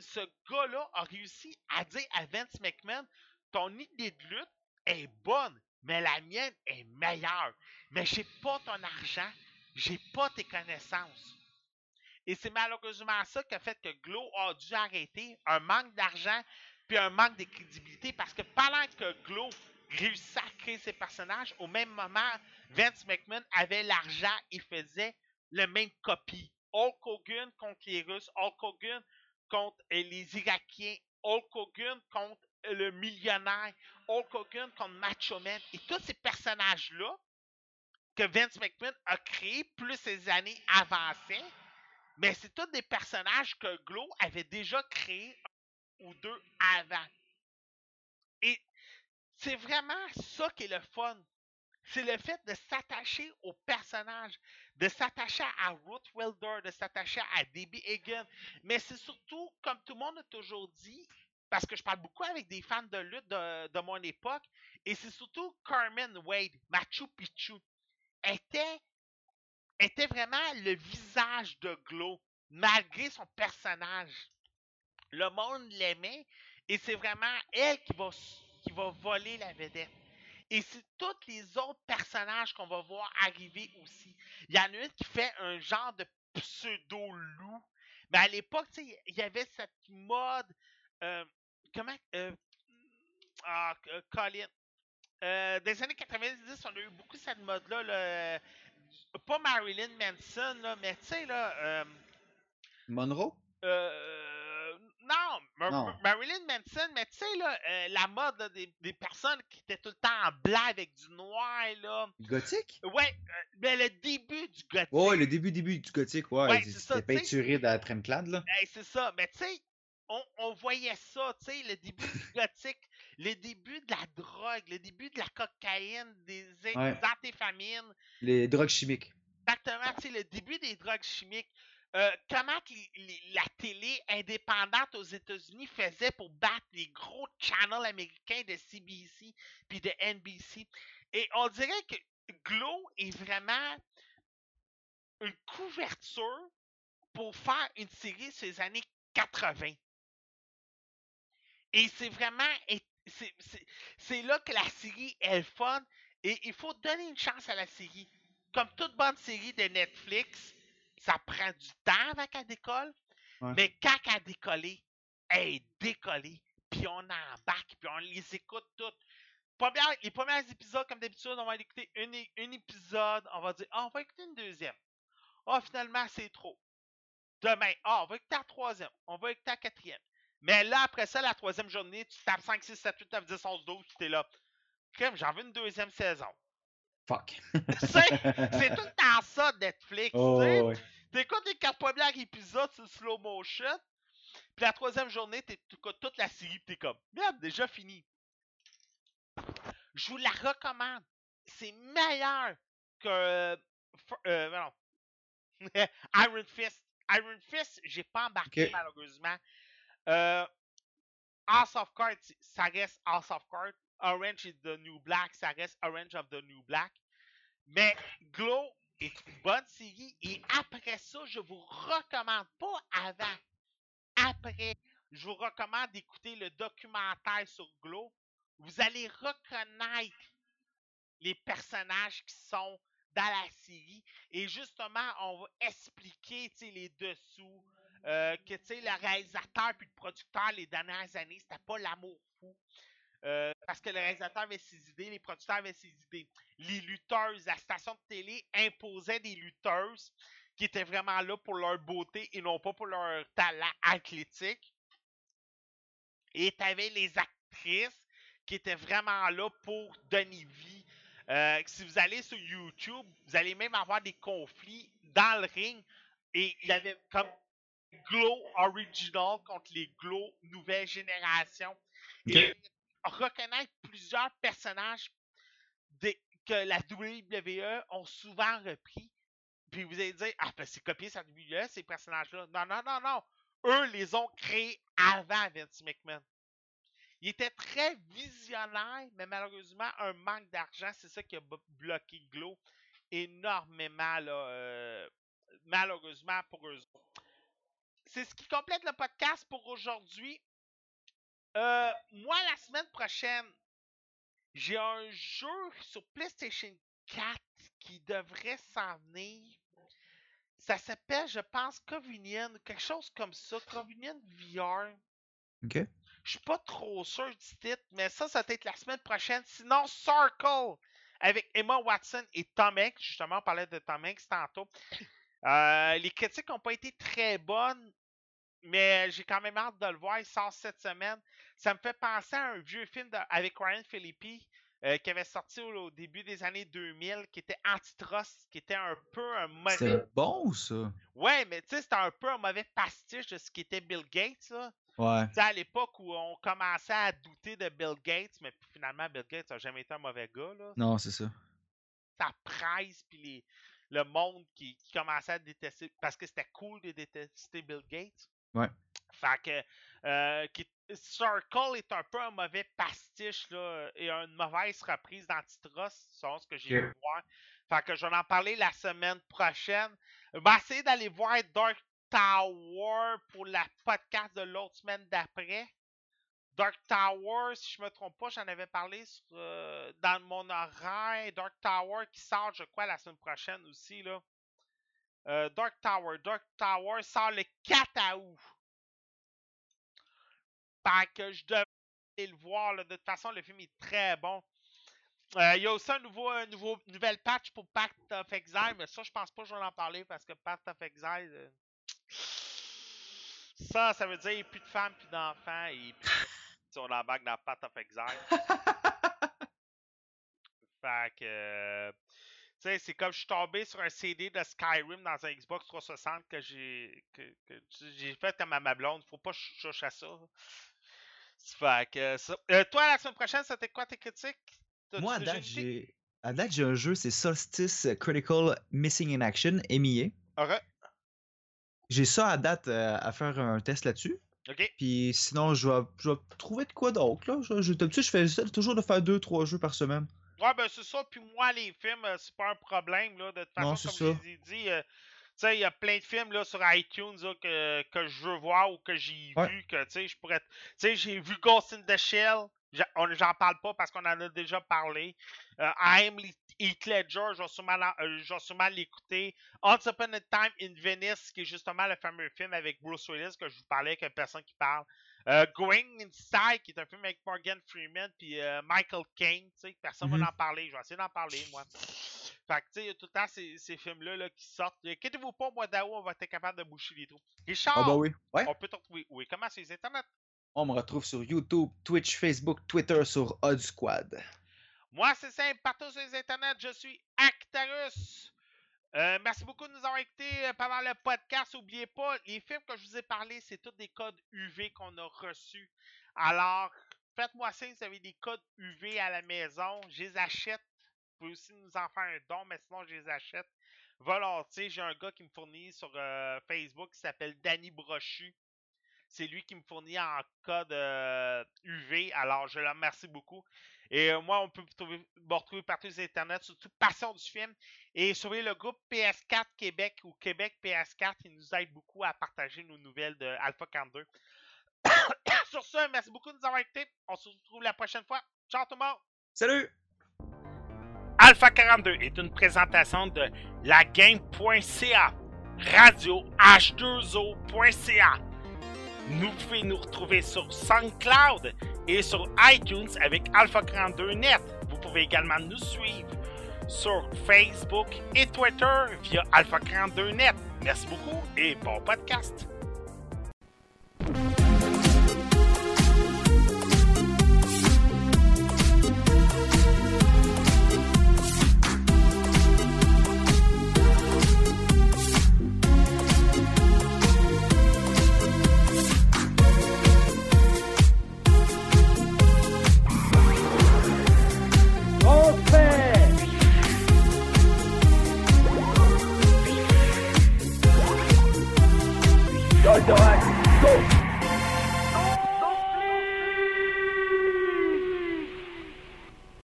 ce gars-là a réussi à dire à Vince McMahon, ton idée de lutte est bonne, mais la mienne est meilleure. Mais j'ai pas ton argent, j'ai pas tes connaissances. Et c'est malheureusement ça qui a fait que Glow a dû arrêter, un manque d'argent, puis un manque de crédibilité parce que pendant que Glow réussissait à créer ses personnages, au même moment, Vince McMahon avait l'argent et faisait le même copie. Hulk Hogan contre les Russes, Hulk Hogan contre les Irakiens, Hulk Hogan contre le millionnaire, Hulk Hogan contre Macho Man. Et tous ces personnages-là que Vince McMahon a créés, plus ces années avançaient, mais c'est tous des personnages que Glow avait déjà créés ou deux avant. Et c'est vraiment ça qui est le fun. C'est le fait de s'attacher au personnage, de s'attacher à Ruth Wilder, de s'attacher à Debbie Egan. Mais c'est surtout, comme tout le monde a toujours dit, parce que je parle beaucoup avec des fans de lutte de, de mon époque, et c'est surtout Carmen Wade, Machu Picchu, était, était vraiment le visage de Glow, malgré son personnage. Le monde l'aimait, et c'est vraiment elle qui va, qui va voler la vedette. Et c'est tous les autres personnages qu'on va voir arriver aussi. Il y en a une qui fait un genre de pseudo-loup. Mais à l'époque, il y avait cette mode. Euh, comment. Euh, ah, euh, Colin. Euh, des années 90, on a eu beaucoup cette mode-là. Là, pas Marilyn Manson, là, mais tu sais, là. Euh, Monroe? Euh, non, Mar Non. Marilyn Manson, mais tu sais, là, euh, la mode là, des, des personnes qui étaient tout le temps en blanc avec du noir, là. Gothique? Ouais, euh, mais le début du gothique. Ouais, le début, début du gothique, ouais. Ouais, C'était peinturé dans la tremclade, là. C'est ça. Mais tu sais, on, on voyait ça, tu sais, le début du gothique, le début de la drogue, le début de la cocaïne, des, des antéfamines. Les drogues chimiques. Exactement, tu sais, le début des drogues chimiques. Euh, comment la télé indépendante aux États-Unis faisait pour battre les gros channels américains de CBC puis de NBC. Et on dirait que Glow est vraiment une couverture pour faire une série sur les années 80. Et c'est vraiment. c'est- là que la série est fun. Et il faut donner une chance à la série. Comme toute bonne série de Netflix, ça prend du temps avant qu'elle décolle. Ouais. Mais quand elle a décollé, elle est décollée. Puis on embarque, puis on les écoute toutes. Première- les premiers épisodes, comme d'habitude, on va écouter un, épisode. On va dire, ah, on va écouter une deuxième. Ah, finalement, c'est trop. Demain, ah, on va écouter la troisième. On va écouter la quatrième. Mais là, après ça, la troisième journée, tu tapes 5, 6, 7, 8, 9, 10, 11, 12, tu es là. Crème, j'en veux une deuxième saison. Fuck. C'est tout temps ça, Netflix. Oh, tu ouais. T'écoutes les quatre premiers épisodes sur slow motion, puis la troisième journée, t'é- t'écoutes toute la série, t'es comme, merde, déjà fini. Je vous la recommande. C'est meilleur que. euh, euh, non. Iron Fist. Iron Fist, j'ai pas embarqué malheureusement. Euh, House of Cards, ça reste House of Cards. Orange is the New Black, ça reste Orange of the New Black. Mais Glow est une bonne série et après ça, je vous recommande, pas avant, après, je vous recommande d'écouter le documentaire sur Glow. Vous allez reconnaître les personnages qui sont dans la série et justement, on va expliquer les dessous. euh, que le réalisateur puis le producteur les dernières années, c'était pas l'amour fou. Euh, parce que le réalisateur avait ses idées, les producteurs avaient ses idées. Les lutteuses, la station de télé imposait des lutteuses qui étaient vraiment là pour leur beauté et non pas pour leur talent athlétique. Et tu avais les actrices qui étaient vraiment là pour donner vie. Euh, si vous allez sur YouTube, vous allez même avoir des conflits dans le ring. Et il y avait comme Glow Original contre les Glow Nouvelle Génération. Et reconnaître plusieurs personnages que la WWE ont souvent repris. Puis vous allez dire, ah, ben c'est copié la WWE, ces personnages-là. Non, non, non, non. Eux les ont créés avant Vince McMahon. Il était très visionnaire, mais malheureusement, un manque d'argent, c'est ça qui a bloqué Glow énormément, euh, malheureusement pour eux. C'est ce qui complète le podcast pour aujourd'hui. Euh, moi, la semaine prochaine, j'ai un jeu sur PlayStation 4 qui devrait s'en venir. Ça s'appelle, je pense, Convenient, quelque chose comme ça, Convenient VR. Ok. Je suis pas trop sûr du titre, mais ça, ça va être la semaine prochaine. Sinon, Circle avec Emma Watson et Tom Hanks. Justement, on parlait de Tom Hanks tantôt. Euh, les critiques n'ont pas été très bonnes, mais j'ai quand même hâte de le voir. Il sort cette semaine. Ça me fait penser à un vieux film de- avec Ryan Phillippe euh, qui avait sorti au, au début des années 2000, qui était Antitrust, qui était un peu un mauvais. C'est bon, ça. Ouais, mais tu sais, c'était un peu un mauvais pastiche de ce qu'était Bill Gates. Là. Ouais. Tu sais, à l'époque où on commençait à douter de Bill Gates, mais finalement, Bill Gates n'a jamais été un mauvais gars. Là. Non, c'est ça. Sa presse, puis les, le monde qui, qui commençait à détester, parce que c'était cool de détester Bill Gates. Ouais. Fait que euh, Circle est un peu un mauvais pastiche là, et une mauvaise reprise d'Antitros, c'est ce que j'ai vu voir. Fait que je vais en parler la semaine prochaine. Je vais essayer d'aller voir Dark Tower pour la podcast de l'autre semaine d'après. Dark Tower, si je me trompe pas, j'en avais parlé euh, dans mon horaire. Dark Tower qui sort, je crois, la semaine prochaine aussi. Là. Euh, Dark Tower. Dark Tower sort le 4 août. Fait que je devrais le voir. De toute façon, le film est très bon. Euh, il y a aussi un nouveau, un nouveau nouvelle patch pour Path of Exile, mais ça, je pense pas que je vais en parler parce que Path of Exile. Euh, ça, ça veut dire qu'il n'y a plus de femmes, plus d'enfants et puis sur la bague dans Path of Exile. fait que. Euh, sais, c'est comme je suis tombé sur un CD de Skyrim dans un Xbox 360 que j'ai que, j'ai fait comme à ma blonde. Faut pas que je touche à ça. Fait que ça. toi, la semaine prochaine, c'était quoi tes critiques? Moi, à date, j'ai. À date, j'ai un jeu, c'est Solstice Critical Missing in Action, MIA. Ok. J'ai ça à date euh, à faire un test là-dessus. OK. Puis sinon, je vais, je vais trouver de quoi d'autre. Là. Je, je, je fais toujours de faire 2-3 jeux par semaine. Ouais, ben c'est ça. Puis moi, les films, euh, c'est pas un problème. Là. De toute façon, comme je vous ai dit, euh, tu sais, il y a plein de films là, sur iTunes que, que je veux voir ou que j'ai vu. Que, tu sais, je pourrais. J'ai vu Ghost in the Shell. J'en parle pas parce qu'on en a déjà parlé. Euh, I'm Heath Ledger, je vais sûrement, l'écouter. Once Upon a Time in Venice, qui est justement le fameux film avec Bruce Willis que je vous parlais une personne qui parle. Euh, Going Inside, qui est un film avec Morgan Freeman puis euh, Michael Caine, tu sais, personne ne va mm-hmm. en parler. Je vais essayer d'en parler, moi. Fait que, tu sais, il y a tout le temps ces, ces films-là là, qui sortent. Inquiétez-vous pas, au mois d'août, on va être capable de boucher les trous. Richard, oh, bah oui. ouais. on peut te retrouver. Oui, comment c'est les internets? On me retrouve sur YouTube, Twitch, Facebook, Twitter, sur Odd Squad. Moi, c'est simple, partout sur les internets, je suis Actarus. Euh, merci beaucoup de nous avoir écoutés euh, pendant le podcast. N'oubliez pas, les films que je vous ai parlé, c'est tous des codes UV qu'on a reçus. Alors, faites-moi signe si vous avez des codes UV à la maison. Je les achète. Vous pouvez aussi nous en faire un don, mais sinon, je les achète volontiers. J'ai un gars qui me fournit sur euh, Facebook qui s'appelle Danny Brochu. C'est lui qui me fournit en code UV. Alors, je le remercie beaucoup. Et euh, moi, on peut me retrouver partout sur Internet, surtout Passion du film. Et sur le groupe PS4 Québec ou Québec PS4, il nous aide beaucoup à partager nos nouvelles de Alpha 42. sur ce, merci beaucoup de nous avoir écoutés. On se retrouve la prochaine fois. Ciao tout le monde! Salut! Alpha 42 est une présentation de lagame.ca, radio h2o.ca vous pouvez nous retrouver sur SoundCloud et sur iTunes avec Alpha 42 Net. Vous pouvez également nous suivre sur Facebook et Twitter via Alpha 42 Net. Merci beaucoup et bon podcast.